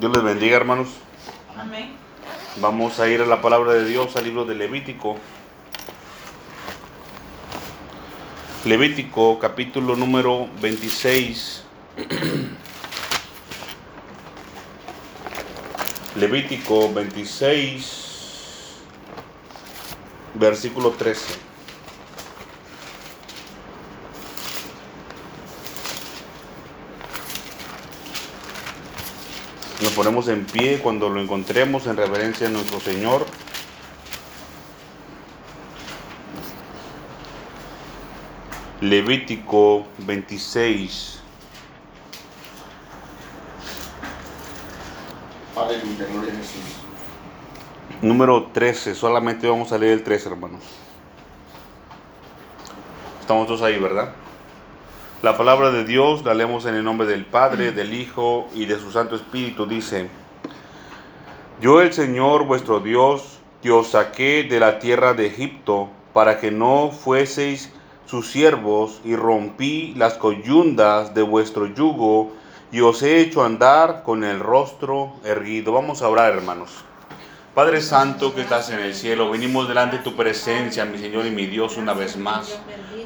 Dios les bendiga, hermanos. Amén. Vamos a ir a la palabra de Dios, al libro de Levítico. Levítico, capítulo número 26. Levítico 26, versículo 13. Nos ponemos en pie cuando lo encontremos en reverencia a nuestro Señor. Levítico 26. Aleluya, gloria a Jesús. Número 13, solamente vamos a leer el 13, hermanos. Estamos todos ahí, ¿verdad? La palabra de Dios la leemos en el nombre del Padre, del Hijo y de su Santo Espíritu. Dice, Yo el Señor vuestro Dios, que os saqué de la tierra de Egipto, para que no fueseis sus siervos, y rompí las coyundas de vuestro yugo, y os he hecho andar con el rostro erguido. Vamos a orar, hermanos. Padre Santo que estás en el cielo, venimos delante de tu presencia, mi Señor y mi Dios, una vez más.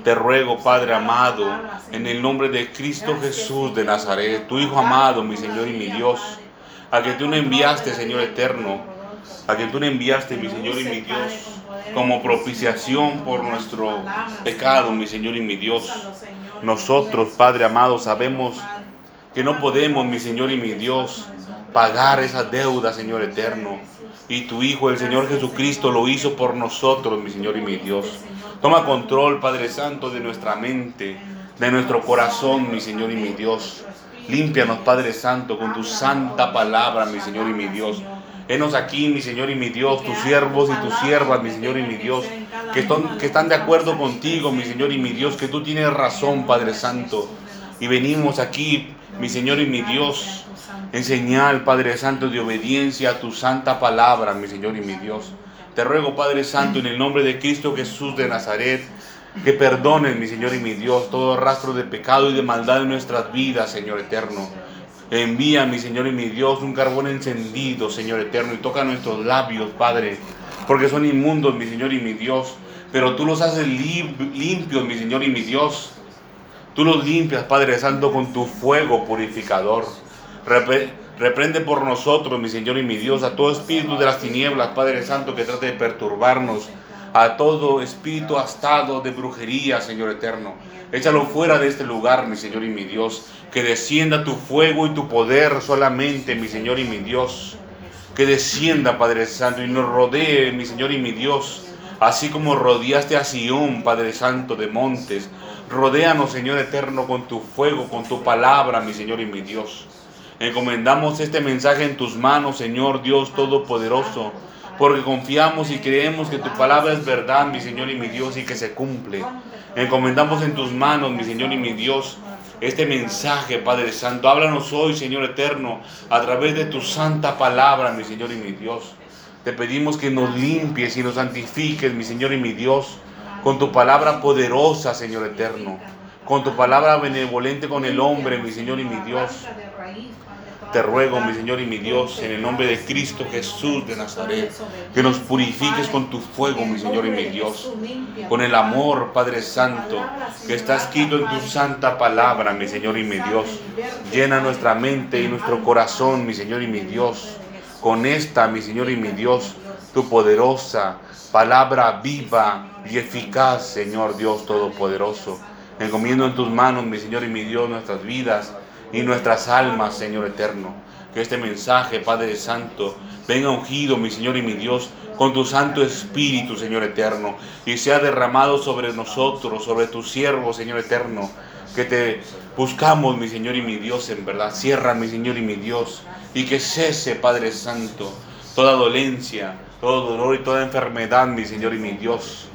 Te ruego, Padre amado, en el nombre de Cristo Jesús de Nazaret, tu Hijo amado, mi Señor y mi Dios, a que tú no enviaste, Señor eterno, a que tú no enviaste, mi Señor y mi Dios, como propiciación por nuestro pecado, mi Señor y mi Dios. Nosotros, Padre amado, sabemos que no podemos, mi Señor y mi Dios, pagar esa deuda, Señor eterno. Y tu Hijo, el Señor Jesucristo, lo hizo por nosotros, mi Señor y mi Dios. Toma control, Padre Santo, de nuestra mente, de nuestro corazón, mi Señor y mi Dios. Límpianos, Padre Santo, con tu santa palabra, mi Señor y mi Dios. Henos aquí, mi Señor y mi Dios, tus siervos y tus siervas, mi Señor y mi Dios, que, están, que están de acuerdo contigo, mi Señor y mi Dios, que tú tienes razón, Padre Santo. Y venimos aquí, mi Señor y mi Dios, en señal, Padre Santo, de obediencia a tu santa palabra, mi Señor y mi Dios. Te ruego, Padre Santo, en el nombre de Cristo Jesús de Nazaret, que perdones, mi Señor y mi Dios, todo rastro de pecado y de maldad en nuestras vidas, Señor eterno. Envía, mi Señor y mi Dios, un carbón encendido, Señor eterno, y toca nuestros labios, Padre, porque son inmundos, mi Señor y mi Dios, pero tú los haces limpios, mi Señor y mi Dios. Tú los limpias, Padre Santo, con tu fuego purificador. Reprende por nosotros, mi Señor y mi Dios, a todo espíritu de las tinieblas, Padre Santo, que trate de perturbarnos, a todo espíritu astado de brujería, Señor eterno. Échalo fuera de este lugar, mi Señor y mi Dios. Que descienda tu fuego y tu poder solamente, mi Señor y mi Dios. Que descienda, Padre Santo, y nos rodee, mi Señor y mi Dios. Así como rodeaste a Sión, Padre Santo, de montes. Rodéanos, Señor eterno, con tu fuego, con tu palabra, mi Señor y mi Dios. Encomendamos este mensaje en tus manos, Señor Dios Todopoderoso, porque confiamos y creemos que tu palabra es verdad, mi Señor y mi Dios, y que se cumple. Encomendamos en tus manos, mi Señor y mi Dios, este mensaje, Padre Santo. Háblanos hoy, Señor eterno, a través de tu santa palabra, mi Señor y mi Dios. Te pedimos que nos limpies y nos santifiques, mi Señor y mi Dios, con tu palabra poderosa, Señor eterno, con tu palabra benevolente con el hombre, mi Señor y mi Dios. Te ruego, mi Señor y mi Dios, en el nombre de Cristo Jesús de Nazaret, que nos purifiques con tu fuego, mi Señor y mi Dios, con el amor, Padre Santo, que está escrito en tu santa palabra, mi Señor y mi Dios. Llena nuestra mente y nuestro corazón, mi Señor y mi Dios, con esta, mi Señor y mi Dios, tu poderosa palabra viva y eficaz, Señor Dios Todopoderoso. Encomiendo en tus manos, mi Señor y mi Dios, nuestras vidas y nuestras almas, Señor eterno. Que este mensaje, Padre Santo, venga ungido, mi Señor y mi Dios, con tu Santo Espíritu, Señor eterno, y sea derramado sobre nosotros, sobre tu siervo, Señor eterno, que te buscamos, mi Señor y mi Dios, en verdad. Cierra, mi Señor y mi Dios, y que cese, Padre Santo, toda dolencia, todo dolor y toda enfermedad, mi Señor y mi Dios.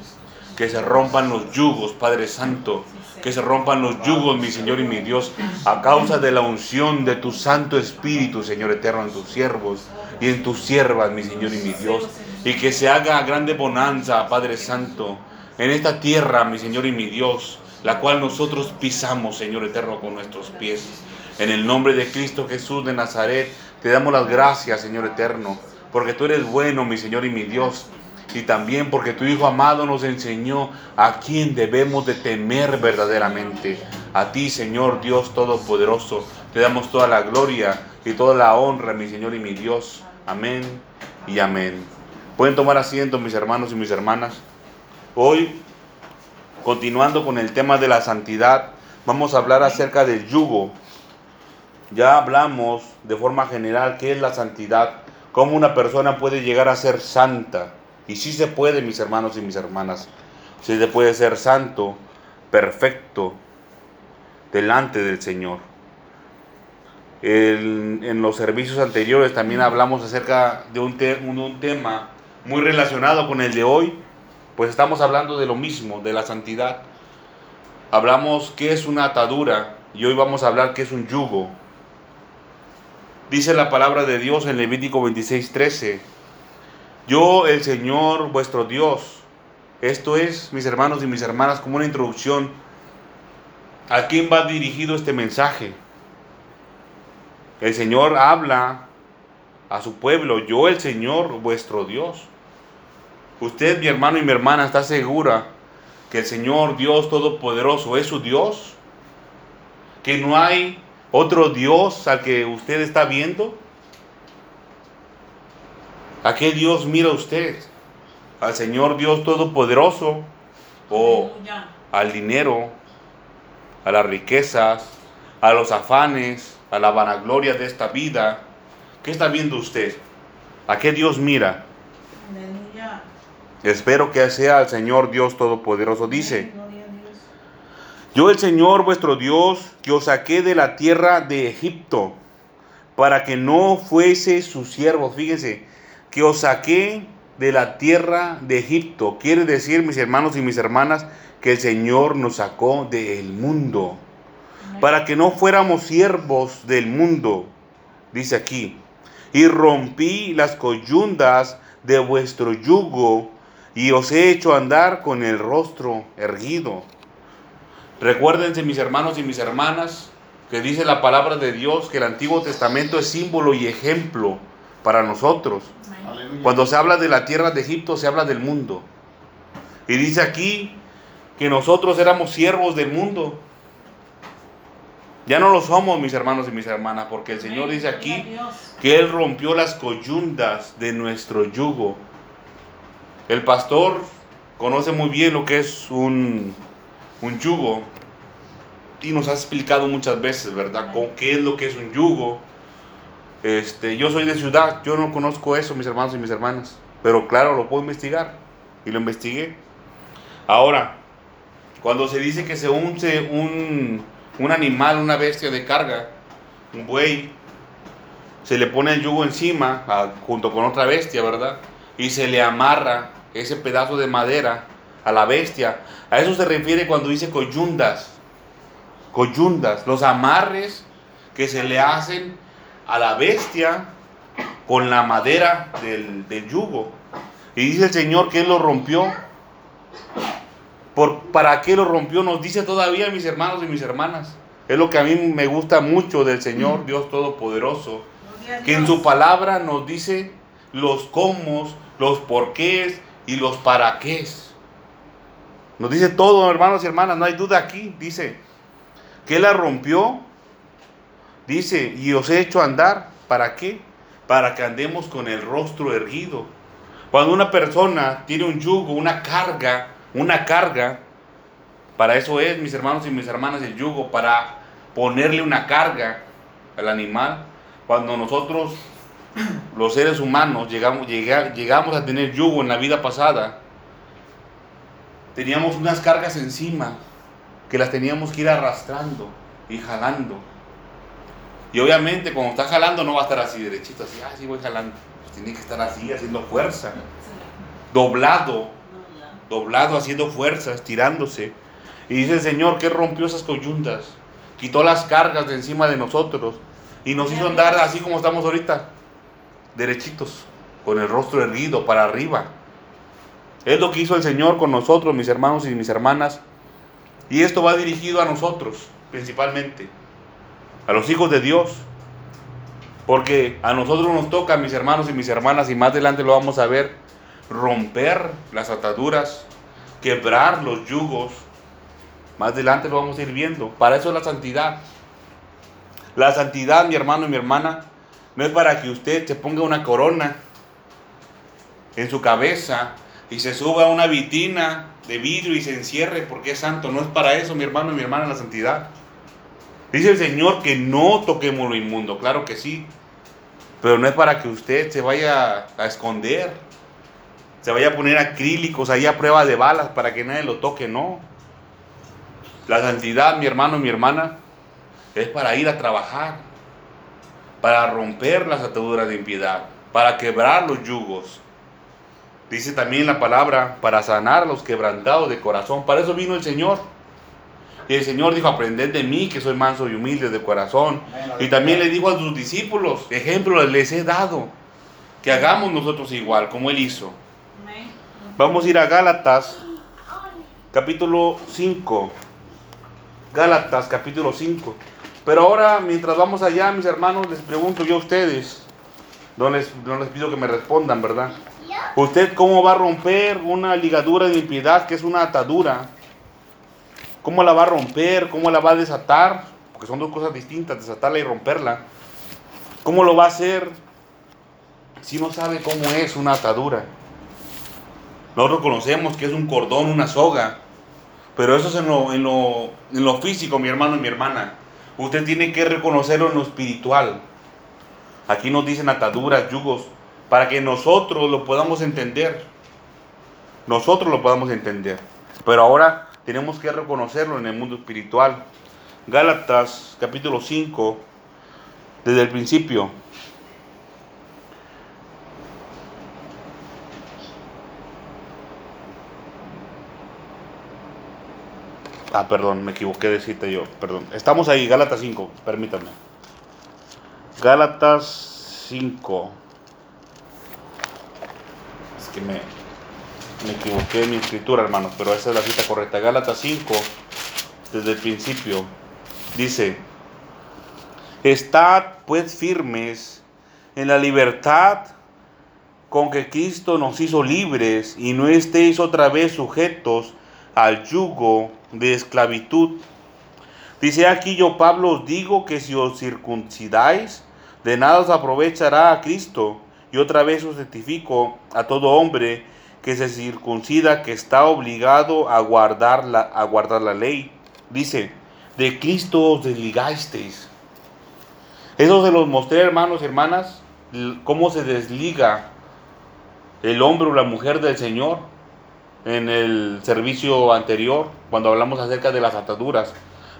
Que se rompan los yugos, Padre Santo, que se rompan los yugos, mi Señor y mi Dios, a causa de la unción de tu Santo Espíritu, Señor eterno, en tus siervos y en tus siervas, mi Señor y mi Dios, y que se haga grande bonanza, Padre Santo, en esta tierra, mi Señor y mi Dios, la cual nosotros pisamos, Señor eterno, con nuestros pies. En el nombre de Cristo Jesús de Nazaret, Te damos las gracias, Señor eterno, porque tú eres bueno, mi Señor y mi Dios. Y también porque tu Hijo amado nos enseñó a quién debemos de temer verdaderamente. A ti, Señor Dios Todopoderoso, te damos toda la gloria y toda la honra, mi Señor y mi Dios. Amén y amén. Pueden tomar asiento, mis hermanos y mis hermanas. Hoy, continuando con el tema de la santidad, vamos a hablar acerca del yugo. Ya hablamos de forma general qué es la santidad, cómo una persona puede llegar a ser santa. Y sí se puede, mis hermanos y mis hermanas. Sí se puede ser santo, perfecto, delante del Señor. en los servicios anteriores también hablamos acerca de un, un tema muy relacionado con el de hoy, pues estamos hablando de lo mismo, de la santidad. Hablamos qué es una atadura y hoy vamos a hablar qué es un yugo. Dice la palabra de Dios en Levítico 26:13, yo el Señor vuestro Dios, esto es, mis hermanos y mis hermanas, como una introducción a quién va dirigido este mensaje. El Señor habla a su pueblo, yo el Señor vuestro Dios. Usted, mi hermano y mi hermana, está segura que el Señor Dios Todopoderoso es su Dios, que no hay otro Dios al que usted está viendo? ¿A qué Dios mira usted? ¿Al Señor Dios Todopoderoso? ¿O al dinero? ¿A las riquezas? ¿A los afanes? ¿A la vanagloria de esta vida? ¿Qué está viendo usted? ¿A qué Dios mira? Espero que sea el Señor Dios Todopoderoso. Dice, yo el Señor vuestro Dios, que os saqué de la tierra de Egipto, para que no fuese su siervo. Fíjense, que os saqué de la tierra de Egipto. Quiere decir, mis hermanos y mis hermanas, que el Señor nos sacó del mundo. Para que no fuéramos siervos del mundo. Dice aquí. Y rompí las coyundas de vuestro yugo y os he hecho andar con el rostro erguido. Recuérdense mis hermanos y mis hermanas que dice la palabra de Dios que el Antiguo Testamento es símbolo y ejemplo para nosotros. Cuando se habla de la tierra de Egipto se habla del mundo. Y dice aquí que nosotros éramos siervos del mundo. Ya no lo somos, mis hermanos y mis hermanas, porque el Señor dice aquí que Él rompió las coyundas de nuestro yugo. El pastor conoce muy bien lo que es un un yugo. Y nos ha explicado muchas veces, ¿verdad? Con qué es lo que es un yugo. Este, yo soy de ciudad, yo no conozco eso, mis hermanos y mis hermanas. Pero claro, lo puedo investigar. Y lo investigué. Ahora, cuando se dice que se unce un, un animal, una bestia de carga, un buey, se le pone el yugo encima, junto con otra bestia, ¿verdad? Y se le amarra ese pedazo de madera a la bestia. A eso se refiere cuando dice coyundas. Coyundas, los amarres que se le hacen a la bestia con la madera del, yugo. Y dice el Señor que Él lo rompió. ¿Por, ¿Para qué lo rompió? Nos dice todavía mis hermanos y mis hermanas. Es lo que a mí me gusta mucho del Señor Dios Todopoderoso. Que en su palabra nos dice los cómo, los porqués y los para qué. Nos dice todo, hermanos y hermanas, no hay duda aquí. Dice que la rompió. Dice, y os he hecho andar. ¿Para qué? Para que andemos con el rostro erguido. Cuando una persona tiene un yugo, una carga, una carga, para eso es, mis hermanos y mis hermanas, el yugo, para ponerle una carga al animal. Cuando nosotros, los seres humanos, llegamos, llegamos a tener yugo en la vida pasada, teníamos unas cargas encima que las teníamos que ir arrastrando y jalando. Y obviamente cuando está jalando no va a estar así derechito, así, ah, sí voy jalando. Pues tiene que estar así, haciendo fuerza. Doblado, doblado, haciendo fuerza, estirándose. Y dice el Señor que rompió esas coyuntas, quitó las cargas de encima de nosotros y nos hizo andar así como estamos ahorita, derechitos, con el rostro erguido para arriba. Es lo que hizo el Señor con nosotros, mis hermanos y mis hermanas. Y esto va dirigido a nosotros, principalmente, a los hijos de Dios. Porque a nosotros nos toca, mis hermanos y mis hermanas, y más adelante lo vamos a ver, romper las ataduras, quebrar los yugos. Más adelante lo vamos a ir viendo. Para eso es la santidad. La santidad, mi hermano y mi hermana, no es para que usted se ponga una corona en su cabeza y se suba a una vitina de vidrio y se encierre porque es santo. No es para eso, mi hermano y mi hermana, la santidad. Dice el Señor que no toquemos lo inmundo, claro que sí. Pero no es para que usted se vaya a esconder, se vaya a poner acrílicos ahí a prueba de balas para que nadie lo toque, no. La santidad, mi hermano y mi hermana, es para ir a trabajar, para romper las ataduras de impiedad, para quebrar los yugos. Dice también la palabra, para sanar a los quebrantados de corazón. Para eso vino el Señor. Y el Señor dijo, aprended de mí, que soy manso y humilde de corazón. Y también le dijo a sus discípulos, ejemplo les he dado, que hagamos nosotros igual, como Él hizo. Vamos a ir a Gálatas, capítulo 5. Gálatas, capítulo 5. Pero ahora, mientras vamos allá, mis hermanos, les pregunto yo a ustedes, no les, no les pido que me respondan, ¿verdad? ¿Usted cómo va a romper una ligadura de impiedad que es una atadura? ¿Cómo la va a romper? ¿Cómo la va a desatar? Porque son dos cosas distintas, desatarla y romperla. ¿Cómo lo va a hacer si no sabe cómo es una atadura? Nosotros conocemos que es un cordón, una soga, pero eso es lo, en lo físico, mi hermano y mi hermana. Usted tiene que reconocerlo en lo espiritual. Aquí nos dicen ataduras, yugos, para que nosotros lo podamos entender. Nosotros lo podamos entender. Pero ahora tenemos que reconocerlo en el mundo espiritual. Gálatas capítulo 5, desde el principio. Ah, perdón, me equivoqué de cita yo, perdón. Estamos ahí, Gálatas 5, permítanme. Gálatas 5. Que me, me equivoqué en mi escritura, hermanos, pero esa es la cita correcta. Gálatas 5, desde el principio, dice, Estad pues firmes en la libertad con que Cristo nos hizo libres y no estéis otra vez sujetos al yugo de esclavitud. Dice aquí yo, Pablo, os digo que si os circuncidáis, de nada os aprovechará a Cristo. Y otra vez os certifico a todo hombre que se circuncida, que está obligado a guardar la, a guardar la ley. Dice, de Cristo os desligasteis. Eso se los mostré, hermanos y hermanas, cómo se desliga el hombre o la mujer del Señor en el servicio anterior, cuando hablamos acerca de las ataduras.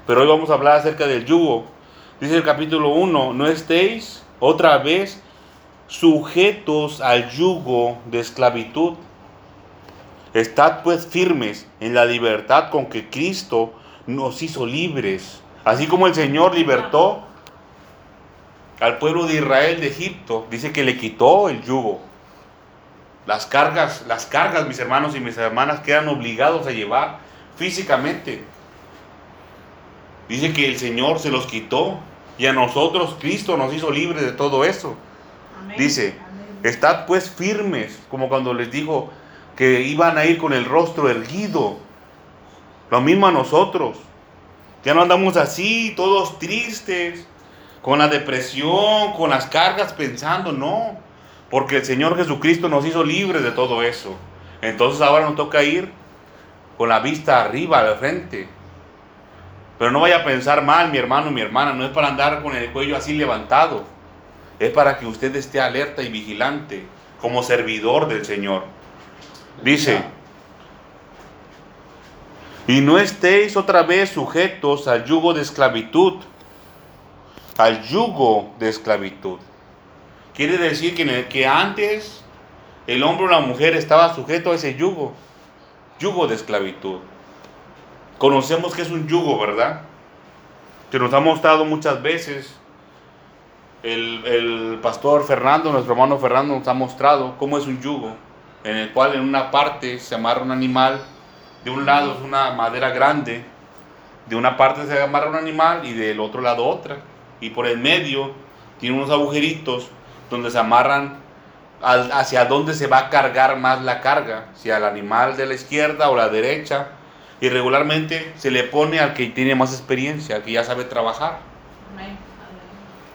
Pero hoy vamos a hablar acerca del yugo. Dice el capítulo 1, no estéis otra vez sujetos al yugo de esclavitud. Estad pues firmes en la libertad con que Cristo nos hizo libres. Así como el Señor libertó al pueblo de Israel de Egipto, dice que le quitó el yugo. Las cargas, las cargas, mis hermanos y mis hermanas, quedan obligados a llevar físicamente. Dice que el Señor se los quitó y a nosotros Cristo nos hizo libres de todo eso. Dice, estad pues firmes, como cuando les dijo que iban a ir con el rostro erguido. Lo mismo a nosotros. Ya no andamos así, todos tristes, con la depresión, con las cargas pensando, no. Porque el Señor Jesucristo nos hizo libres de todo eso. Entonces ahora nos toca ir con la vista arriba, de frente. Pero no vaya a pensar mal, mi hermano, mi hermana. No es para andar con el cuello así levantado. Es para que usted esté alerta y vigilante como servidor del Señor. Dice, y no estéis otra vez sujetos al yugo de esclavitud. Al yugo de esclavitud. Quiere decir que, que antes el hombre o la mujer estaba sujeto a ese yugo, yugo de esclavitud. Conocemos que es un yugo, ¿verdad? Que nos ha mostrado muchas veces. El, pastor Fernando, nuestro hermano Fernando, nos ha mostrado cómo es un yugo, en el cual en una parte se amarra un animal, de un lado es una madera grande, de una parte se amarra un animal y del otro lado otra, y por el medio tiene unos agujeritos donde se amarran hacia dónde se va a cargar más la carga, si al animal de la izquierda o la derecha. Y regularmente se le pone al que tiene más experiencia, al que ya sabe trabajar.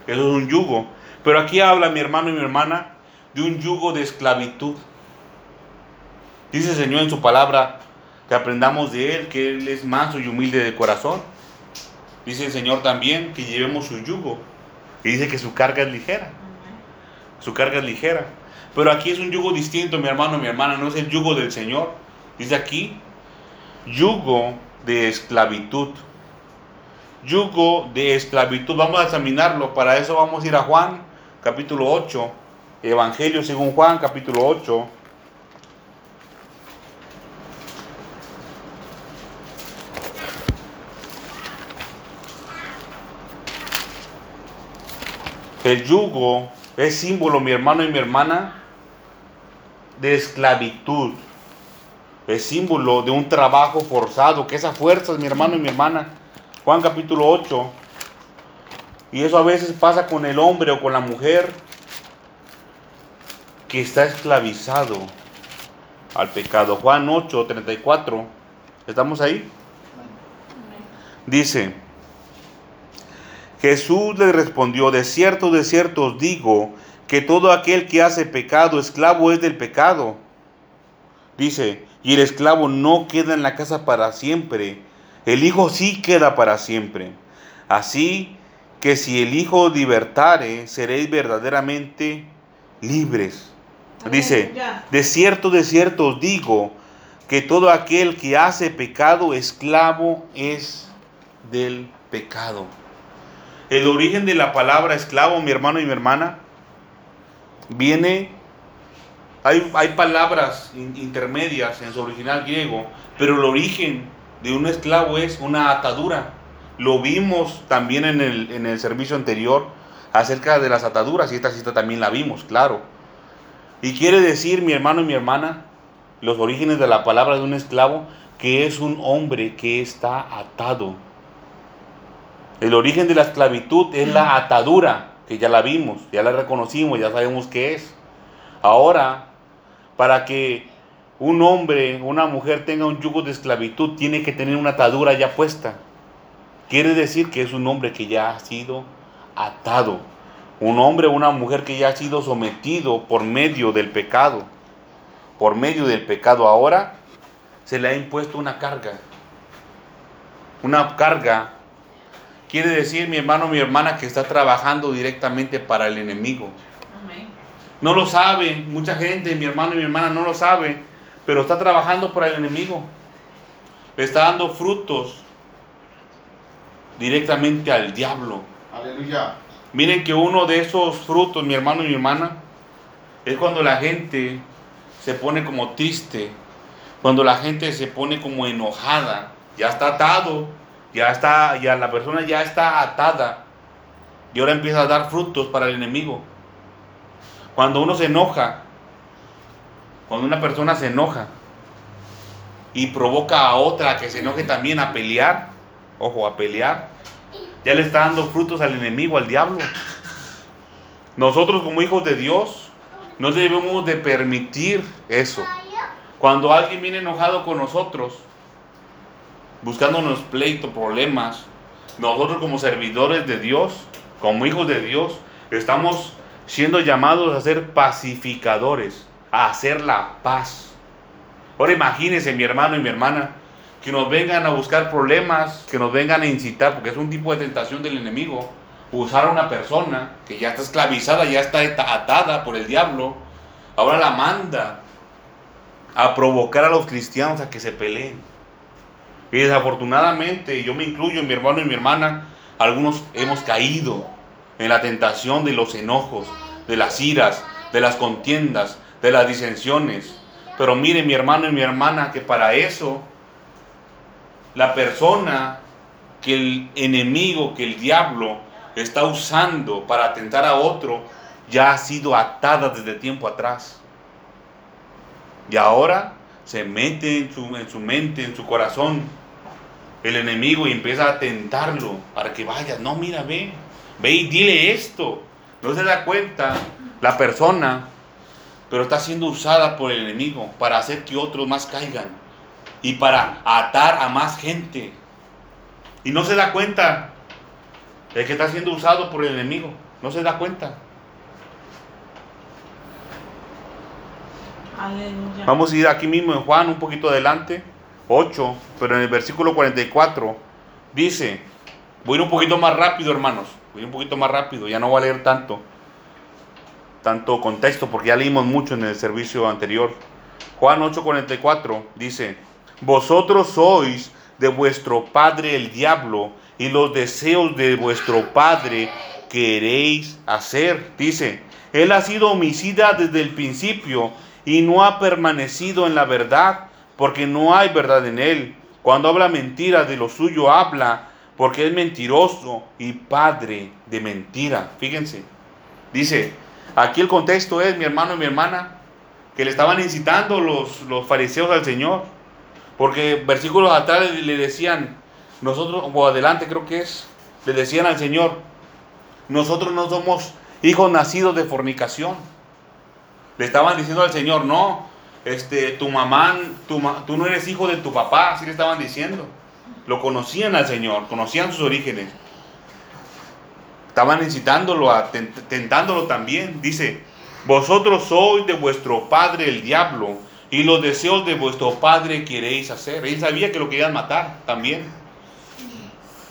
Eso es un yugo. Pero aquí habla mi hermano y mi hermana de un yugo de esclavitud. Dice el Señor en su palabra que aprendamos de Él, que Él es manso y humilde de corazón. Dice el Señor también que llevemos su yugo. Y dice que su carga es ligera. Su carga es ligera. Pero aquí es un yugo distinto, mi hermano, mi hermana, no es el yugo del Señor. Dice aquí, yugo de esclavitud. Yugo de esclavitud. Vamos a examinarlo. Para eso vamos a ir a Juan, capítulo 8. Evangelio según Juan, capítulo 8. El yugo es símbolo, mi hermano y mi hermana, de esclavitud. Es símbolo de un trabajo forzado, que esa fuerza es mi hermano y mi hermana. Juan capítulo 8. Y eso a veces pasa con el hombre o con la mujer que está esclavizado al pecado. Juan 8, 34. ¿Estamos ahí? Dice, Jesús le respondió, de cierto, de cierto os digo, que todo aquel que hace pecado, esclavo es del pecado. Dice, y el esclavo no queda en la casa para siempre, el Hijo sí queda para siempre. Así que si el Hijo libertare, seréis verdaderamente libres. Dice, de cierto, de cierto os digo, que todo aquel que hace pecado, esclavo es del pecado. El origen de la palabra esclavo, mi hermano y mi hermana, viene, hay, hay palabras intermedias en su original griego, pero el origen de un esclavo es una atadura. Lo vimos también en el, en el servicio anterior acerca de las ataduras y esta cita también la vimos, claro. Y quiere decir, mi hermano y mi hermana, los orígenes de la palabra de un esclavo, que es un hombre que está atado. El origen de la esclavitud es la atadura que ya la vimos, ya la reconocimos, ya sabemos qué es. Ahora, para que un hombre, una mujer tenga un yugo de esclavitud, tiene que tener una atadura ya puesta. Quiere decir que es un hombre que ya ha sido atado. Un hombre o una mujer que ya ha sido sometido por medio del pecado. Por medio del pecado ahora se le ha impuesto una carga. Una carga Quiere decir, mi hermano, mi hermana, que está trabajando directamente para el enemigo. No lo sabe, mucha gente, mi hermano y mi hermana no lo sabe, pero está trabajando para el enemigo. Está dando frutos directamente al diablo. Aleluya. Miren que uno de esos frutos, mi hermano y mi hermana, es cuando la gente se pone como triste, cuando la gente se pone como enojada, ya está atado ya está, ya la persona ya está atada y ahora empieza a dar frutos para el enemigo. Cuando uno se enoja, cuando una persona se enoja y provoca a otra que se enoje también a pelear, ojo, a pelear, ya le está dando frutos al enemigo, al diablo. Nosotros como hijos de Dios no debemos de permitir eso. Cuando alguien viene enojado con nosotros, buscándonos pleito, problemas. Nosotros como servidores de Dios, como hijos de Dios, estamos siendo llamados a ser pacificadores, a hacer la paz. Ahora imagínense mi hermano y mi hermana, que nos vengan a buscar problemas, que nos vengan a incitar, porque es un tipo de tentación del enemigo, usar a una persona que ya está esclavizada, ya está atada por el diablo, ahora la manda a provocar a los cristianos a que se peleen. Y desafortunadamente, yo me incluyo, mi hermano y mi hermana, algunos hemos caído en la tentación de los enojos, de las iras, de las contiendas, de las disensiones. Pero mire mi hermano y mi hermana que para eso la persona que el enemigo, que el diablo está usando para atentar a otro, ya ha sido atada desde tiempo atrás. Y ahora se mete en su, en su mente, en su corazón, el enemigo y empieza a tentarlo para que vaya. No, mira, ve, ve y dile esto. No se da cuenta la persona, pero está siendo usada por el enemigo para hacer que otros más caigan y para atar a más gente. Y no se da cuenta de que está siendo usado por el enemigo. No se da cuenta. Aleluya. Vamos a ir aquí mismo en Juan, un poquito adelante, 8, pero en el versículo 44 dice, voy a ir un poquito más rápido, hermanos, voy a ir un poquito más rápido, ya no voy a leer tanto, tanto contexto, porque ya leímos mucho en el servicio anterior. Juan 8:44 dice, vosotros sois de vuestro padre el diablo, y los deseos de vuestro padre queréis hacer. Dice, él ha sido homicida desde el principio y no ha permanecido en la verdad, porque no hay verdad en él. Cuando habla mentira de lo suyo habla, porque es mentiroso y padre de mentira. Fíjense, dice, aquí el contexto es, mi hermano y mi hermana, que le estaban incitando los, los fariseos al Señor, porque versículos atrás le- le decían, nosotros, o adelante creo que es, le decían al Señor, nosotros no somos hijos nacidos de fornicación. Le estaban diciendo al Señor, no, este, tu mamá, tu tú no eres hijo de tu papá, así le estaban diciendo. Lo conocían al Señor, conocían sus orígenes. Estaban incitándolo, a, tent- tentándolo también. Dice, vosotros sois de vuestro padre el diablo, y los deseos de vuestro padre queréis hacer. Él sabía que lo querían matar también.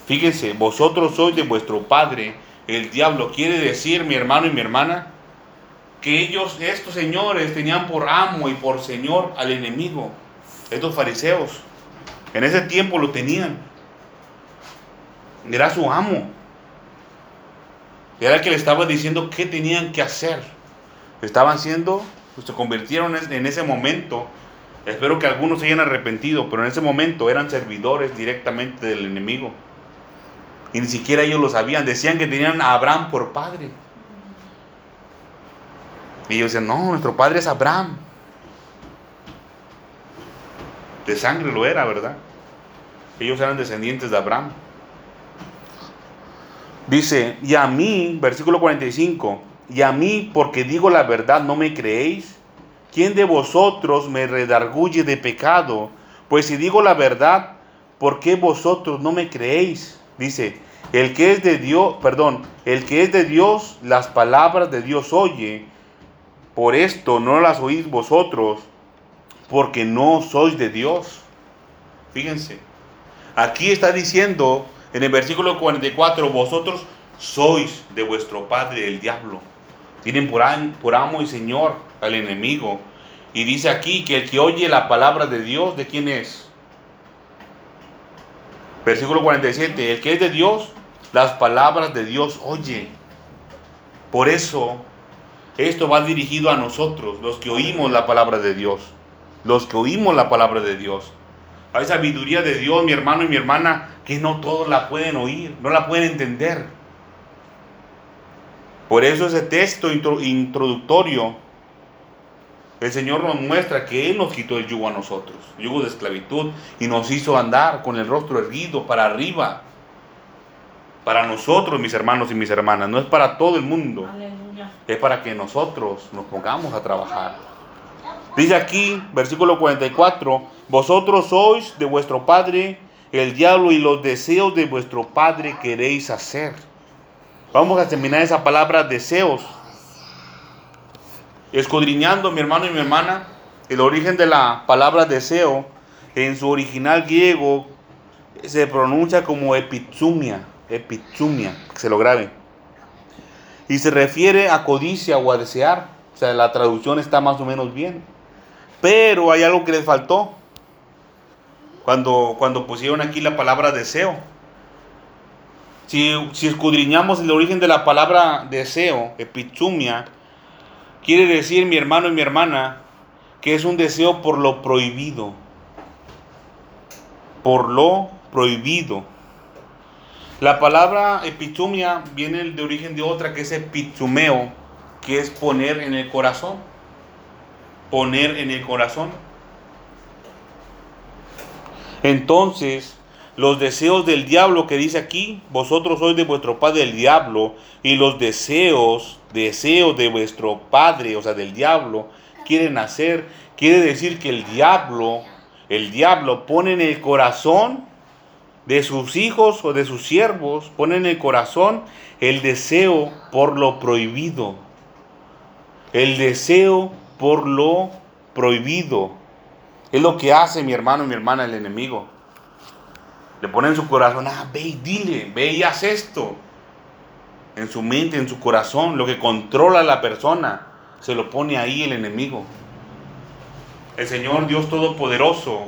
Fíjense, vosotros sois de vuestro padre el diablo. Quiere decir, mi hermano y mi hermana, que ellos, estos señores, tenían por amo y por señor al enemigo. Estos fariseos. En ese tiempo lo tenían. Era su amo. Era el que le estaba diciendo qué tenían que hacer. Estaban siendo, pues, se convirtieron en ese momento. Espero que algunos se hayan arrepentido, pero en ese momento eran servidores directamente del enemigo. Y ni siquiera ellos lo sabían. Decían que tenían a Abraham por padre. Y ellos decían, no, nuestro padre es Abraham. De sangre lo era, ¿verdad? Ellos eran descendientes de Abraham. Dice, y a mí, versículo 45, y a mí, porque digo la verdad, no me creéis. ¿Quién de vosotros me redarguye de pecado? Pues si digo la verdad, ¿por qué vosotros no me creéis? Dice, el que es de Dios, perdón, el que es de Dios, las palabras de Dios oye. Por esto no las oís vosotros, porque no sois de Dios. Fíjense, aquí está diciendo en el versículo 44, vosotros sois de vuestro padre el diablo. Tienen por, am- por amo y señor al enemigo. Y dice aquí que el que oye la palabra de Dios, ¿de quién es? Versículo 47, el que es de Dios, las palabras de Dios oye. Por eso, esto va dirigido a nosotros, los que oímos la palabra de Dios. Los que oímos la palabra de Dios. Hay sabiduría de Dios, mi hermano y mi hermana, que no todos la pueden oír, no la pueden entender. Por eso ese texto intro- introductorio, el Señor nos muestra que Él nos quitó el yugo a nosotros, yugo de esclavitud, y nos hizo andar con el rostro erguido para arriba. Para nosotros, mis hermanos y mis hermanas, no es para todo el mundo, Aleluya. es para que nosotros nos pongamos a trabajar. Dice aquí, versículo 44, vosotros sois de vuestro padre el diablo y los deseos de vuestro padre queréis hacer. Vamos a terminar esa palabra deseos. Escudriñando, mi hermano y mi hermana, el origen de la palabra deseo en su original griego se pronuncia como epitsumia, epitsumia, que se lo grabe. Y se refiere a codicia o a desear. O sea, la traducción está más o menos bien. Pero hay algo que les faltó. Cuando, cuando pusieron aquí la palabra deseo. Si, si escudriñamos el origen de la palabra deseo, epitsumia, quiere decir, mi hermano y mi hermana, que es un deseo por lo prohibido. Por lo prohibido. La palabra epitumia viene de origen de otra que es epitumeo, que es poner en el corazón. Poner en el corazón. Entonces, los deseos del diablo que dice aquí, vosotros sois de vuestro padre el diablo, y los deseos, deseos de vuestro padre, o sea, del diablo, quieren hacer, quiere decir que el diablo, el diablo pone en el corazón de sus hijos o de sus siervos, pone en el corazón el deseo por lo prohibido. El deseo por lo prohibido. Es lo que hace mi hermano y mi hermana el enemigo. Le pone en su corazón, ah, ve y dile, ve y haz esto. En su mente, en su corazón, lo que controla a la persona, se lo pone ahí el enemigo. El Señor Dios Todopoderoso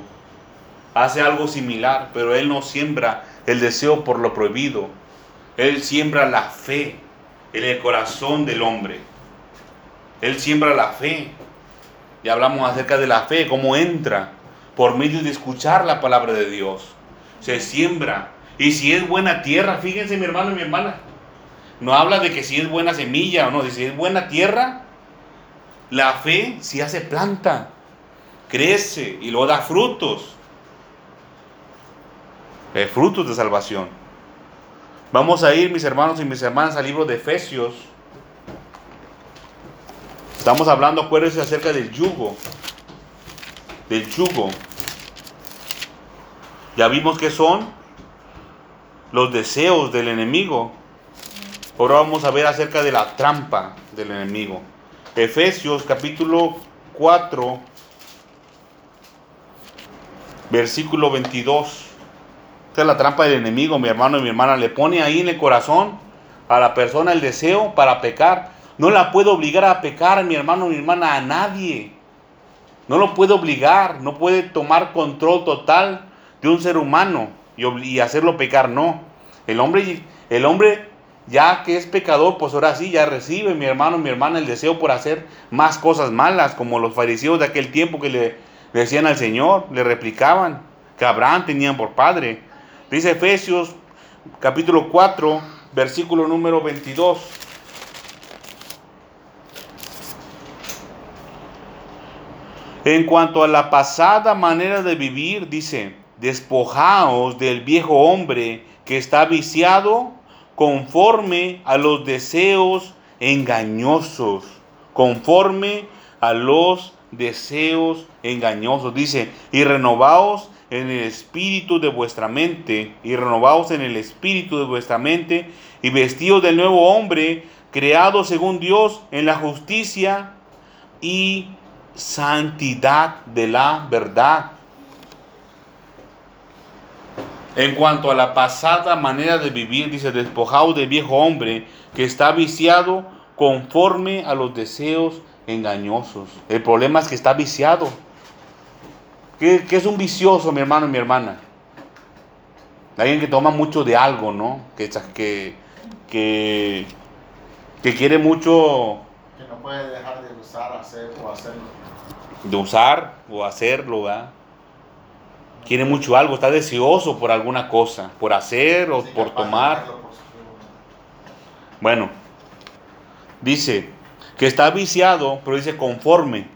hace algo similar, pero Él no siembra el deseo por lo prohibido. Él siembra la fe en el corazón del hombre. Él siembra la fe. Y hablamos acerca de la fe, cómo entra por medio de escuchar la palabra de Dios se siembra. Y si es buena tierra, fíjense mi hermano y mi hermana, no habla de que si es buena semilla o no, si es buena tierra, la fe si hace planta, crece y luego da frutos. Frutos de salvación. Vamos a ir, mis hermanos y mis hermanas, al libro de Efesios. Estamos hablando, acuérdense, acerca del yugo. Del yugo. Ya vimos que son los deseos del enemigo. Ahora vamos a ver acerca de la trampa del enemigo. Efesios capítulo 4, versículo 22. Esta es la trampa del enemigo, mi hermano y mi hermana. Le pone ahí en el corazón a la persona el deseo para pecar. No la puede obligar a pecar, mi hermano mi hermana, a nadie. No lo puede obligar, no puede tomar control total de un ser humano y, hacerlo pecar, no. El hombre, el hombre ya que es pecador, pues ahora sí ya recibe mi hermano, mi hermana el deseo por hacer más cosas malas, como los fariseos de aquel tiempo que le, decían al Señor, le replicaban, que Abraham tenían por padre. Dice Efesios capítulo 4, versículo número 22. En cuanto a la pasada manera de vivir, dice, despojaos del viejo hombre que está viciado conforme a los deseos engañosos, conforme a los deseos engañosos. Dice, y renovaos en el espíritu de vuestra mente, y renovaos en el espíritu de vuestra mente, y vestidos del nuevo hombre, creado según Dios en la justicia y santidad de la verdad en cuanto a la pasada manera de vivir, dice, despojado de viejo hombre que está viciado conforme a los deseos engañosos. El problema es que está viciado. ¿Qué, es un vicioso, mi hermano y mi hermana? Alguien que toma mucho de algo, ¿no? Que, que, que, que quiere mucho... Que no puede dejar de usar, hacer o hacerlo. De usar o hacerlo, ¿verdad? quiere mucho algo, está deseoso por alguna cosa, por hacer o por tomar. Bueno, dice que está viciado, pero dice conforme.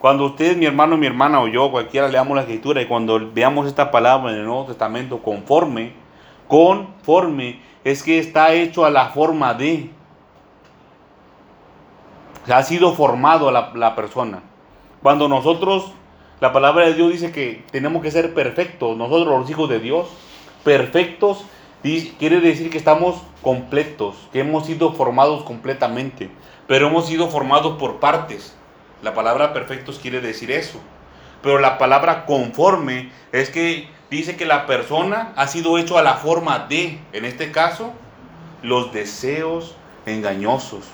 Cuando usted, mi hermano, mi hermana o yo, cualquiera leamos la escritura y cuando veamos esta palabra en el Nuevo Testamento, conforme, conforme, es que está hecho a la forma de. Ha sido formado la, la persona. Cuando nosotros la palabra de Dios dice que tenemos que ser perfectos, nosotros los hijos de Dios, perfectos, quiere decir que estamos completos, que hemos sido formados completamente, pero hemos sido formados por partes. La palabra perfectos quiere decir eso. Pero la palabra conforme es que dice que la persona ha sido hecho a la forma de, en este caso, los deseos engañosos.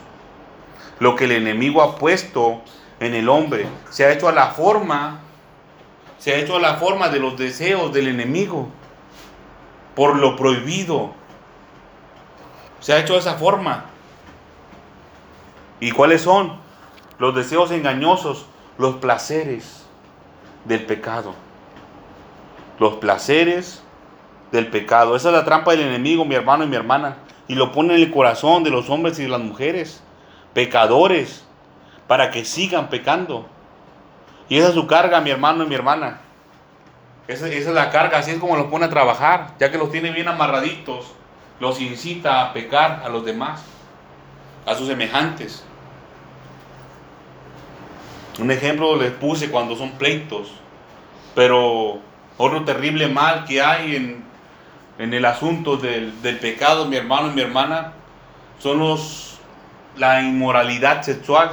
Lo que el enemigo ha puesto en el hombre se ha hecho a la forma se ha hecho a la forma de los deseos del enemigo, por lo prohibido. Se ha hecho de esa forma. ¿Y cuáles son? Los deseos engañosos, los placeres del pecado. Los placeres del pecado. Esa es la trampa del enemigo, mi hermano y mi hermana. Y lo pone en el corazón de los hombres y de las mujeres, pecadores, para que sigan pecando. Y esa es su carga, mi hermano y mi hermana. Esa, esa es la carga, así es como los pone a trabajar, ya que los tiene bien amarraditos, los incita a pecar a los demás, a sus semejantes. Un ejemplo les puse cuando son pleitos, pero otro terrible mal que hay en, en el asunto del, del pecado, mi hermano y mi hermana, son los, la inmoralidad sexual.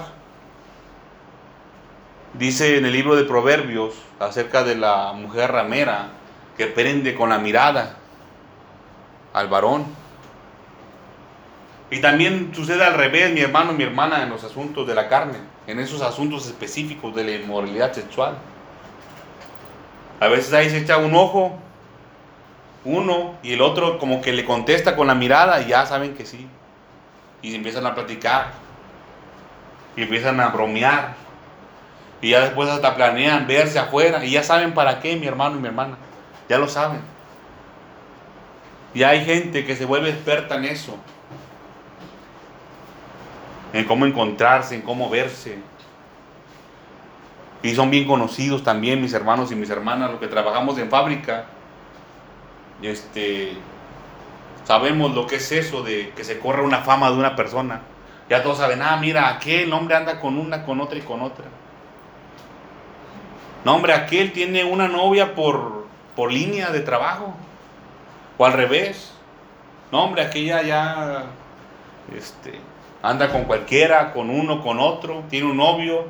Dice en el libro de Proverbios acerca de la mujer ramera que prende con la mirada al varón. Y también sucede al revés, mi hermano mi hermana, en los asuntos de la carne, en esos asuntos específicos de la inmoralidad sexual. A veces ahí se echa un ojo, uno, y el otro como que le contesta con la mirada y ya saben que sí. Y empiezan a platicar. Y empiezan a bromear. Y ya después hasta planean verse afuera. Y ya saben para qué, mi hermano y mi hermana. Ya lo saben. Y hay gente que se vuelve experta en eso. En cómo encontrarse, en cómo verse. Y son bien conocidos también mis hermanos y mis hermanas, los que trabajamos en fábrica. Este, sabemos lo que es eso de que se corra una fama de una persona. Ya todos saben, ah, mira, aquel hombre anda con una, con otra y con otra. No, hombre, aquel tiene una novia por, por línea de trabajo. O al revés. No, hombre, aquella ya este, anda con cualquiera, con uno, con otro, tiene un novio.